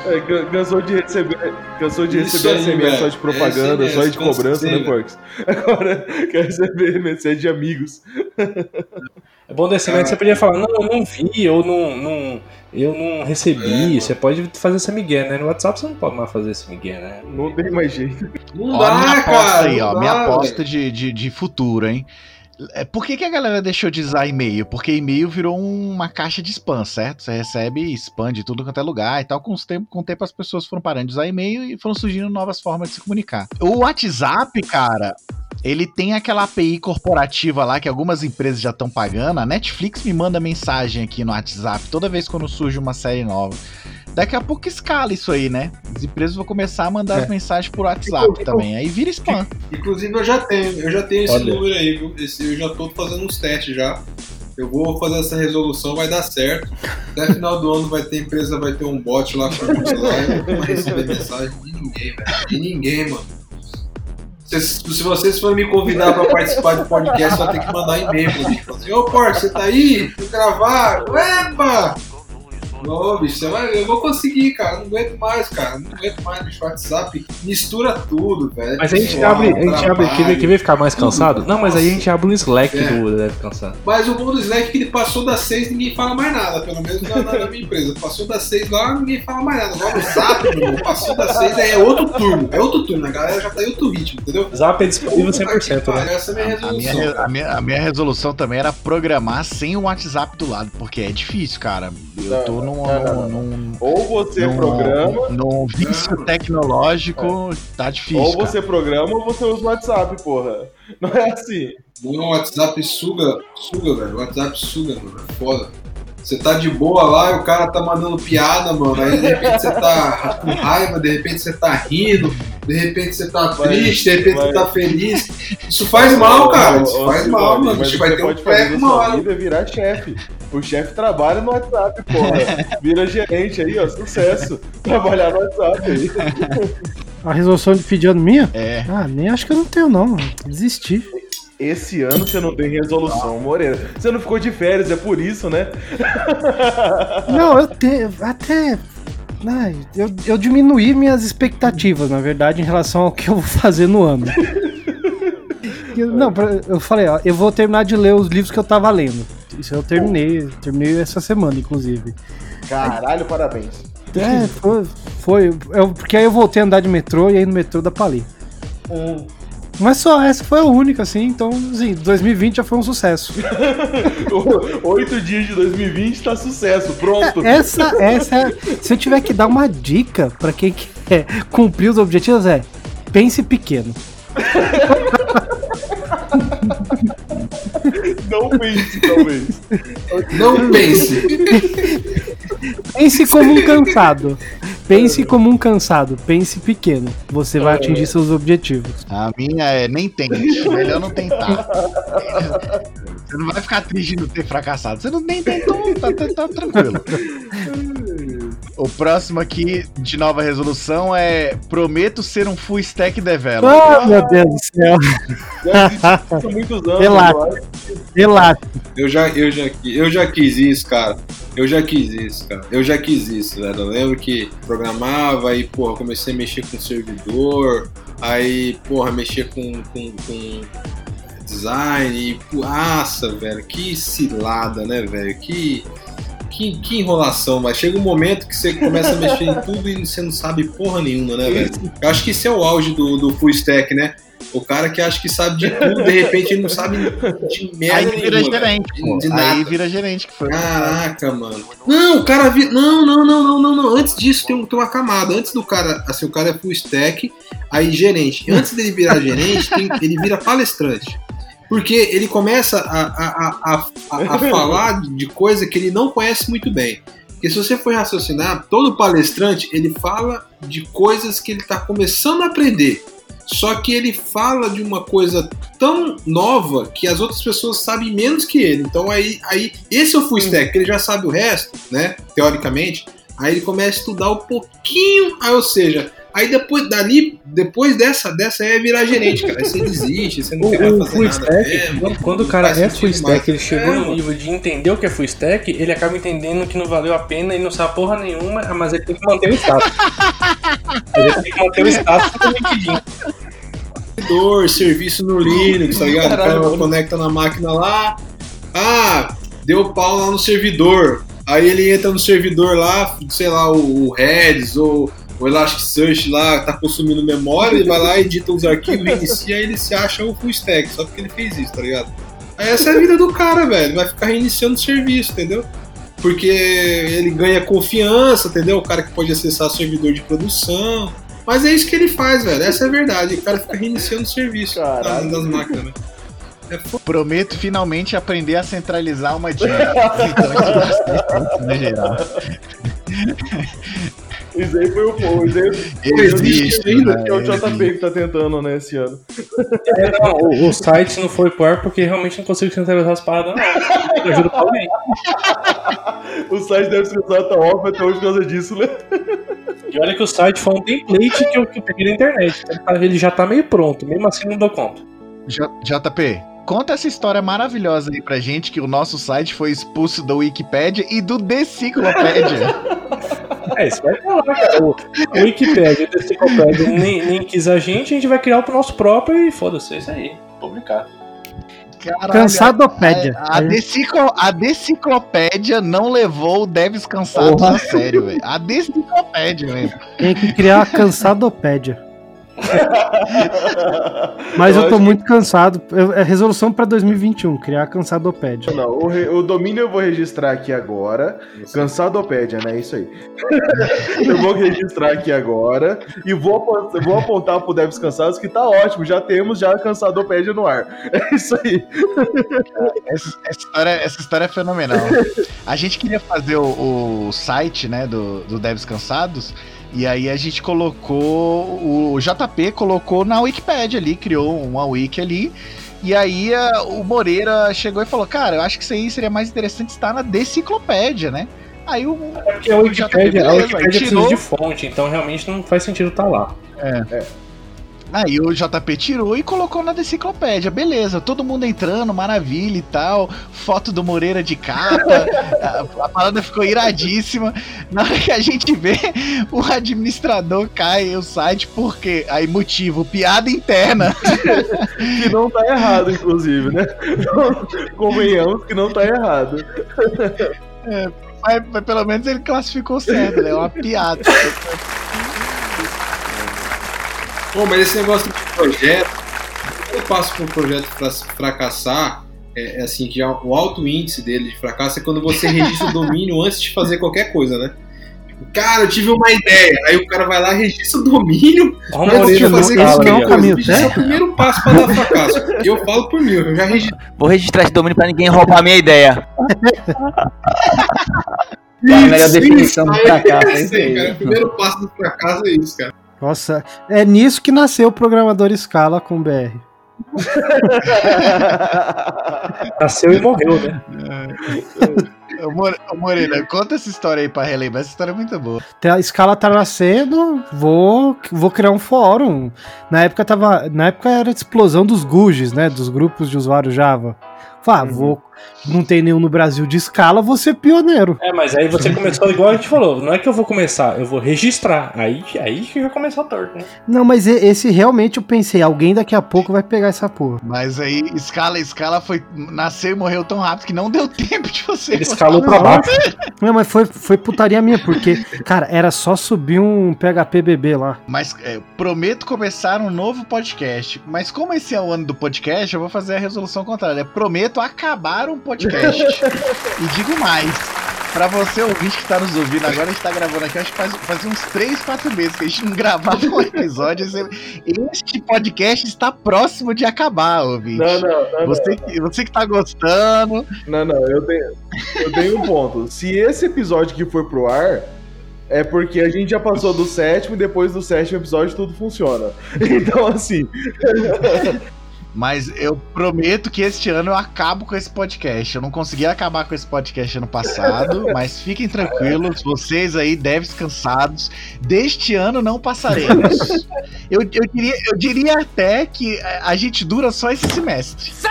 É, can- cansou de receber, cansou de Isso receber aí, SMS só velho. de propaganda, SMS, só de cobrança, né. Porcos? Agora quer receber mensagem de amigos. É bom do SMS que você podia falar, não, eu não vi, ou não, não, eu não recebi. Você pode fazer esse migué, né? No WhatsApp você não pode mais fazer esse migué, né? Não tem mais jeito. Não Ó, a minha dá, aposta cara. aí, ó. dá, minha aposta de, de, de futuro, hein? É, Por que, que a galera deixou de usar e-mail? Porque e-mail virou uma caixa de spam, certo? Você recebe spam de tudo quanto é lugar e tal. Com, os tempo, com o tempo as pessoas foram parando de usar e-mail e foram surgindo novas formas de se comunicar. O WhatsApp, cara, ele tem aquela API corporativa lá que algumas empresas já estão pagando. A Netflix me manda mensagem aqui no WhatsApp toda vez quando surge uma série nova. Daqui a pouco escala isso aí, né? As empresas vão começar a mandar É. as mensagens por WhatsApp também. Aí vira spam. Inclusive eu já tenho, eu já tenho esse Olha. número aí, viu? Esse, eu já tô fazendo uns testes já. Eu vou fazer essa resolução, vai dar certo. Até final do ano vai ter empresa, vai ter um bot lá com a lá, eu não vou receber mensagem de ninguém, velho. De ninguém, mano. Se, se vocês forem me convidar pra participar do podcast, vai ter que mandar e-mail pra mim. Falar assim, ô Porco, você tá aí? Vou gravar? Epa! Não, bicho, eu vou conseguir, cara. Não aguento mais, cara. Não aguento mais, bicho. WhatsApp mistura tudo, velho. Mas a gente Pessoal, abre, a gente abre, quer ver, quer ver ficar mais cansado? Não, mas aí a gente abre um Slack É. do Deve Cansado. Mas o bom do Slack é que ele passou das seis ninguém fala mais nada, pelo menos na, na- minha empresa. Passou das seis lá, ninguém fala mais nada. Agora o Zap, meu passou das seis é outro turno. É outro turno, a galera já tá em outro ritmo, entendeu? Zap é disponível 100%, Ah, né? Essa é a minha A minha, resolução. a, minha, a minha resolução também era programar sem o WhatsApp do lado, porque é difícil, cara. Eu tô num, não, não, num, num, Ou você num- programa, num vício tecnológico, tá difícil. ou cara. você programa ou você usa o WhatsApp, porra. Não é assim. Não, o WhatsApp suga, suga, velho. O WhatsApp suga, mano. É foda. Você tá de boa lá e o cara tá mandando piada, mano. Aí de repente você tá com raiva, de repente você tá rindo, de repente você tá triste, de repente você tá feliz. Isso faz mal, cara. Isso Ô, faz mal, mano. Isso o vai ter um pé uma hora. vida é virar chefe. O chefe trabalha no WhatsApp, porra. Vira gerente aí, ó. Sucesso. Trabalhar no WhatsApp aí. A resolução de ano minha? É. Ah, nem acho que eu não tenho, não. Desisti. Esse ano você não tem resolução, Moreira. Você não ficou de férias, é por isso, né? Não, eu tenho. Até. Ai, eu, eu diminuí minhas expectativas, na verdade, em relação ao que eu vou fazer no ano. Eu- Não, eu falei, ó, eu vou terminar de ler os livros que eu tava lendo. Isso eu terminei, terminei essa semana, inclusive. Caralho, parabéns. É, foi. foi eu- porque aí eu voltei a andar de metrô e aí no metrô dá pra ler. Mas só essa foi a única, assim, então, assim, 2020 já foi um sucesso. Oito dias de 2020 tá sucesso, pronto. Essa, essa, é- se eu tiver que dar uma dica pra quem quer cumprir os objetivos, é pense pequeno. Não pense, talvez. Não pense. Pense como um cansado. Pense como um cansado. Pense pequeno. Você vai atingir seus objetivos. A minha é nem tente, melhor não tentar. Você não vai ficar triste de não ter fracassado. Você não nem tentou, tá, tá, tá tranquilo. O próximo aqui de nova resolução é prometo ser um full stack developer. Ah, meu Deus do céu. Já fiz isso há muitos anos. Relaxa. Relaxa. Eu já, eu, já, eu já quis isso, cara. Eu já quis isso, cara. Eu já quis isso, velho. Eu lembro que programava aí, porra, comecei a mexer com servidor, aí, porra, mexer com, com, com design e, nossa, velho, que cilada, né, velho? Que, que, que enrolação, mas chega um momento que você começa a mexer em tudo e você não sabe porra nenhuma, né, velho? Eu acho que esse é o auge do, do full stack, né? O cara que acha que sabe de tudo, de repente ele não sabe de merda Aí vira nenhuma, gerente, pô. De Aí nada. vira gerente, que foi. Caraca, mano. Não, o cara vira. Não, não, não, não, não, não. Antes disso tem, um- tem uma camada. Antes do cara, assim, o cara é full stack, aí gerente. Antes dele virar gerente, tem- ele vira palestrante. Porque ele começa a, a, a, a, a falar de coisa que ele não conhece muito bem. Porque se você for raciocinar, todo palestrante ele fala de coisas que ele está começando a aprender. Só que ele fala de uma coisa tão nova que as outras pessoas sabem menos que ele. Então aí, aí esse é o full stack, que ele já sabe o resto, né? Teoricamente. Aí ele começa a estudar um pouquinho, aí, ou seja, aí depois dali, depois dessa, dessa aí é virar gerente, cara. Aí você desiste, você não O, quer o fazer full nada. stack, mesmo, quando, quando o cara é full stack, mais. ele chegou É, no nível de entender o que é full stack, ele acaba entendendo que não valeu a pena, ele não sabe porra nenhuma, mas ele tem que manter o status. ele tem que manter o status do LinkedIn. servidor, serviço no Linux, tá ligado? O cara conecta na máquina lá. Ah, deu pau lá no servidor. Aí ele entra no servidor lá, sei lá, o, o Redis ou o Elasticsearch lá tá consumindo memória, ele vai lá, edita os arquivos, reinicia, aí ele se acha o full stack, só porque ele fez isso, tá ligado? Aí essa é a vida do cara, velho. Vai ficar reiniciando o serviço, entendeu? Porque ele ganha confiança, entendeu? O cara que pode acessar servidor de produção. Mas é isso que ele faz, velho. Essa é a verdade. O cara fica reiniciando o serviço tá, das máquinas, né? Prometo finalmente aprender a centralizar uma jam. então, vai ser né, geral. Isso aí foi o pô. Isso aí Existe, ainda né? que é o JP que tá tentando, né, esse ano. É, não, o, o site não foi pior porque realmente não consigo centralizar as paradas, não. Eu juro pra alguém. O site deve ser usado tão óbvio até hoje por causa disso, né? E olha que o site foi um template que eu, que eu peguei na internet. Então, Ele já tá meio pronto, mesmo assim não dou conta. J- JP, conta essa história maravilhosa aí pra gente que o nosso site foi expulso da Wikipédia e do Deciclopédia. É, isso vai falar, cara. O, Wikipedia, o Enciclopédia nem, nem quis a gente, a gente vai criar o nosso próprio e foda-se, é isso aí. Publicar. Caralho, Cansadopédia. A, a, deciclo- a Deciclopédia não levou o Devs Cansados Porra. a sério, velho. A Deciclopédia mesmo. Tem que criar a cansadopédia. Mas eu tô muito cansado. Eu- É resolução pra 2021, criar a cansadopédia. Não, o, re- o domínio eu vou registrar aqui agora. Cansadopédia, né? Isso aí. eu vou registrar aqui agora e vou, apontar- vou apontar pro Devs Cansados que tá ótimo. Já temos já Cansadopédia no ar. É isso aí. Essa, essa história, essa história é fenomenal. A gente queria fazer o, o site, né, do, do Devs Cansados, e aí a gente colocou, o JP colocou na Wikipédia ali, criou uma wiki ali, e aí a- o Moreira chegou e falou, cara, eu acho que isso aí seria mais interessante estar na Deciclopédia, né? Aí o, É porque a Wikipédia, a beleza, precisa tirou. de fonte, então realmente não faz sentido estar lá. Aí o JP tirou e colocou na deciclopédia. Beleza, todo mundo entrando, maravilha e tal. Foto do Moreira de capa. a, a parada ficou iradíssima. Na hora que a gente vê, o administrador cai o site, porque aí motivo, piada interna. Que não tá errado, inclusive, né? Convenhamos que não tá errado. Mas, mas pelo menos ele classificou certo, né? É uma piada. Pô, mas esse negócio de projeto, quando eu passo por um projeto pra fracassar, é, é assim, que já o alto índice dele de fracasso é quando você registra o domínio antes de fazer qualquer coisa, né? Tipo, Cara, eu tive uma ideia. Aí o cara vai lá, registra o domínio Olha o antes de fazer escala qualquer é o coisa. caminho Bicho, Esse é o primeiro passo pra dar fracasso. Eu falo por mim, eu já registrei. Vou registrar esse domínio pra ninguém roubar a minha ideia. É a melhor definição do Aí, fracasso, é é isso isso aí. cara. O primeiro passo do fracasso é isso, cara. Nossa, é nisso que nasceu o programador Scala com BR. Nasceu e morreu, né? Ô, More- ô, Moreira, conta essa história aí pra relembrar. Essa história é muito boa. A escala tá nascendo, vou, vou criar um fórum. Na época tava, na época era a explosão dos GUJs, né, dos grupos de usuário Java. Falei, ah, vou, não tem nenhum no Brasil de escala, vou ser pioneiro. É, mas aí você começou igual a gente falou. Não é que eu vou começar, eu vou registrar. Aí, aí que vai começar torto, né? Não, mas esse realmente eu pensei, alguém daqui a pouco vai pegar essa porra. Mas aí, escala, escala foi. Nasceu e morreu tão rápido que não deu tempo de você. Ele escalou pra baixo. Não, mas foi, foi putaria minha, porque, cara, era só subir um PHP BB lá. Mas é, prometo começar um novo podcast. Mas como esse é o ano do podcast, eu vou fazer a resolução contrária. Prometo acabar um podcast. e digo mais. Pra você ouvinte que tá nos ouvindo, agora a gente tá gravando aqui, acho que faz, faz uns 3, 4 meses que a gente não gravava um episódio. Este podcast está próximo de acabar, ouvinte. Não, não, não. Você, que, você que tá gostando. Não, não, eu tenho, eu tenho um ponto. Se esse episódio que for pro ar, é porque a gente já passou do sétimo e depois do sétimo episódio tudo funciona. Então, assim. Mas eu prometo que este ano eu acabo com esse podcast. Eu não consegui acabar com esse podcast ano passado, mas fiquem tranquilos, vocês aí, devem cansados. Deste ano não passaremos. Eu, eu, diria, eu diria até que a gente dura só esse semestre.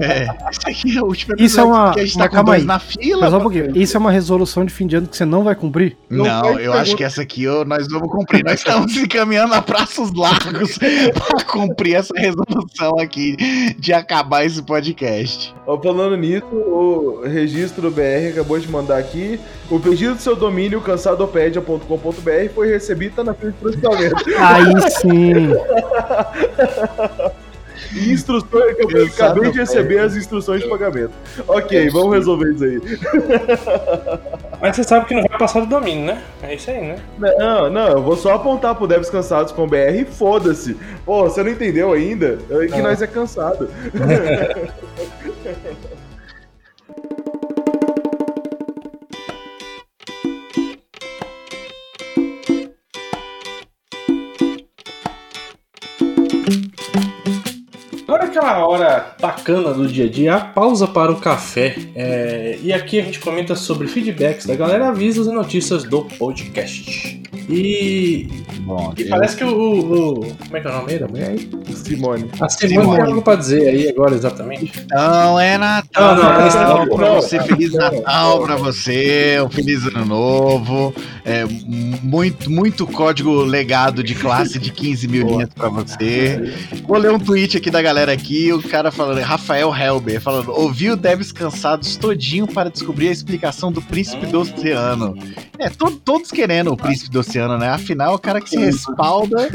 É, esse aqui é o último Isso é uma. que a gente tá com calma dois aí. na fila. Só um pouquinho. Isso é uma resolução de fim de ano que você não vai cumprir? Não, eu acho que essa aqui eu- nós vamos cumprir. Nós estamos encaminhando a praços largos para cumprir essa resolução aqui de acabar esse podcast. Ó, Falando nisso, o registro BR acabou de mandar aqui. O pedido do seu domínio cansadopedia.com.br foi recebido e tá na frente do processamento. Aí sim. E instruções, que eu acabei de receber as instruções de pagamento. Ok, vamos resolver isso aí. Mas você sabe que não vai passar do domínio, né? É isso aí, né? Não, não, eu vou só apontar pro Devs Cansados com BR e foda-se. Pô, você não entendeu ainda? É que Ah. nós é cansado. aquela hora bacana do dia a dia, a pausa para o café. É, e aqui a gente comenta sobre feedbacks da galera, avisos e notícias do podcast. E, Bom, e parece que o, o- o- Como é que é o nome da mulher aí? Simone. A Simone, Simone. tem algo pra dizer aí agora exatamente. Então é Natal Não, não, esse não. pra Não. você, Feliz Natal pra você, um Feliz Ano Novo. É, muito, muito código legado de classe de 15 mil linhas pra você. Vou ler um tweet aqui da galera aqui, o cara falando, Rafael Helber, falando, ouvi o Devs Cansados todinho para descobrir a explicação do Príncipe do Oceano. É, to- todos querendo o Príncipe do Oceano, né? Afinal, o cara que se respalda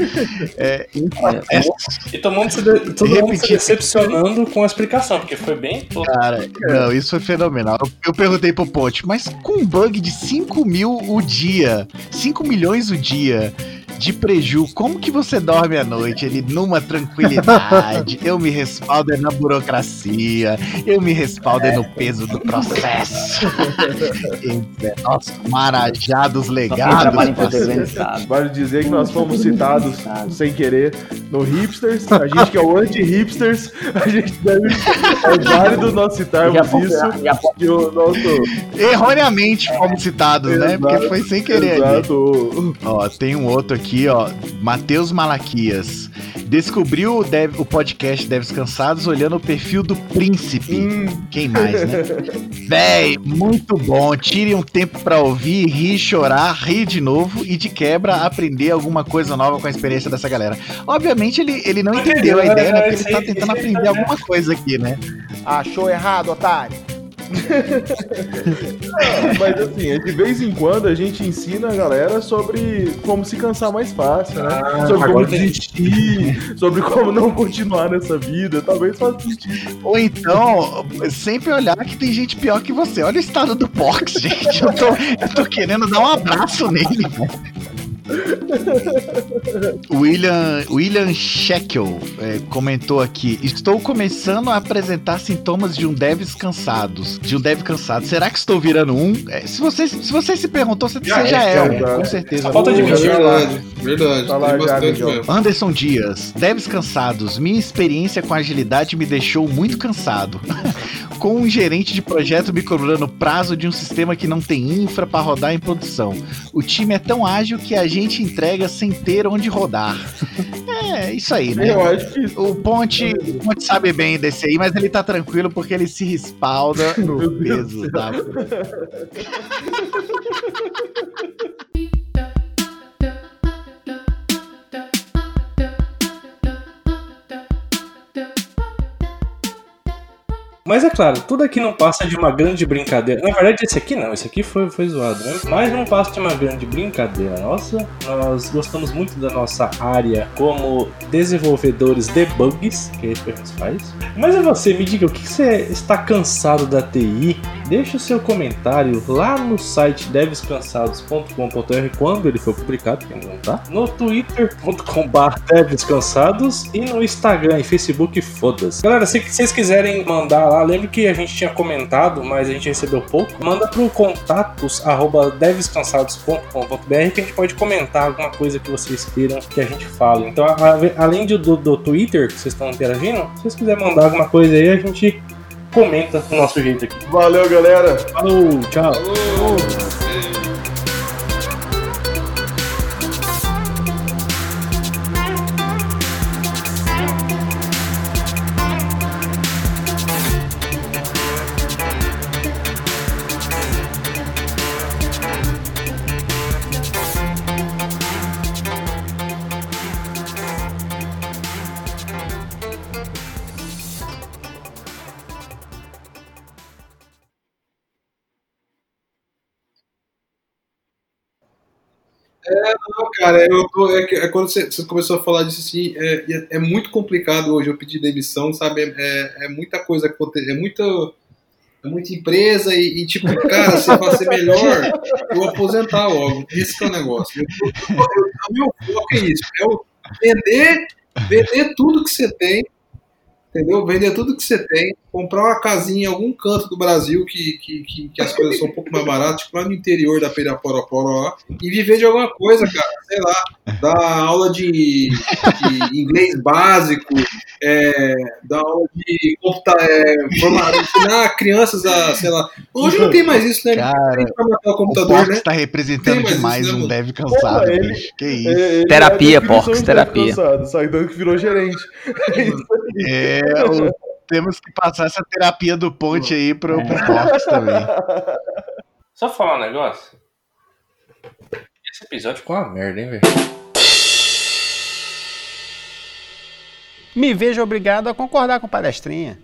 é, protestos. E todo mundo se, de- todo mundo se Repetir. decepcionando com a explicação, porque foi bem. Cara, não, isso foi fenomenal. Eu, eu perguntei pro Ponte, mas com um bug de 5 mil o dia, 5 milhões o dia de preju, como que você dorme à noite? Ele numa tranquilidade, eu me respaldo é na burocracia, eu me respaldo é no peso do processo. Entre nossos marajados Quem legados. Vale dizer que nós fomos citados sem querer no Hipsters. A gente que é o anti-hipsters, a gente deve. É válido nós citarmos isso. Que o nosso. Erroneamente fomos citados, né? Porque foi sem querer. Exato. Ó, tem um outro aqui, ó. Matheus Malaquias. Descobriu o, dev- o podcast Devs Cansados olhando o perfil do Príncipe. Hum, Quem mais, né? Véi, muito bom. Tire um tempo pra ouvir, rir, chorar, rir de novo e de quebra aprender alguma coisa nova com a experiência dessa galera. Obviamente ele, ele não entendeu a ideia, né? Porque ele tá tentando aprender alguma coisa aqui, né? Achou errado, otário. mas assim, de vez em quando a gente ensina a galera sobre como se cansar mais fácil, né? Ah, sobre como desistir, sobre como não continuar nessa vida. Talvez faça sentido. Ou então, sempre olhar que tem gente pior que você. Olha o estado do Pox, gente. Eu tô, eu tô querendo dar um abraço nele. William, William Shekel é, comentou aqui: Estou começando a apresentar sintomas de um Devs cansados. De um Dev cansado. Será que estou virando um? É, se, você, se você se perguntou, você Já você já, é, é, é. com certeza. Só falta O- admitir. Verdade, verdade. Tá lá Tem já, bastante amigão. mesmo. Anderson Dias, devs cansados. Minha experiência com agilidade me deixou muito cansado. com um gerente de projeto me cobrando prazo de um sistema que não tem infra para rodar em produção. O time é tão ágil que a gente entrega sem ter onde rodar. É, isso aí, né? Eu acho que O Ponte, o Ponte sabe bem desse aí, mas ele tá tranquilo porque ele se respalda no peso da. Mas é claro, tudo aqui não passa de uma grande brincadeira. Na verdade, esse aqui não, esse aqui foi, foi zoado, né? Mas não passa de uma grande brincadeira nossa. Nós gostamos muito da nossa área como desenvolvedores de bugs, que é a gente faz. Mas é você, me diga, o que você está cansado da TI? Deixa o seu comentário lá no site devscansados.com.br quando ele for publicado, que não tá. No twitter.com.br devscansados e no Instagram e Facebook, foda-se. Galera, se vocês quiserem mandar lá, lembre que a gente tinha comentado, mas a gente recebeu pouco. Manda pro contatos arroba devscansados.com.br que a gente pode comentar alguma coisa que vocês queiram que a gente fale. Então, a, além do, do Twitter que vocês estão interagindo, se vocês quiserem mandar alguma coisa aí, a gente comenta do nosso jeito aqui. Valeu, galera. Falou, tchau. Falou. Cara, eu tô, é, é quando você, você, começou a falar disso assim, é, é, muito complicado hoje eu pedir demissão, sabe? É, é muita coisa, é muita, é muita empresa e, e tipo, cara, se vai ser melhor eu aposentar logo. Esse é o negócio. o meu foco é isso, é vender, vender tudo que você tem, entendeu? Vender tudo que você tem, comprar uma casinha em algum canto do Brasil que, que, que, que as coisas são um pouco mais baratas, tipo lá no interior da Periaporoporo lá, e viver de alguma coisa, cara, sei lá, dar aula de, de inglês básico, é, dar aula de computa, é, formar, ensinar crianças a, sei lá, hoje não tem mais isso, né? Cara, o computador, o né? está representando demais isso, né, um deve cansado, Porra, ele, que isso. É, terapia, Porcs, terapia. Cansado, saiu que virou gerente. É, o temos que passar essa terapia do ponte aí pro, pro Fox também. Só falar um negócio. Esse episódio ficou uma merda, hein, velho? Me vejo obrigado a concordar com palestrinha.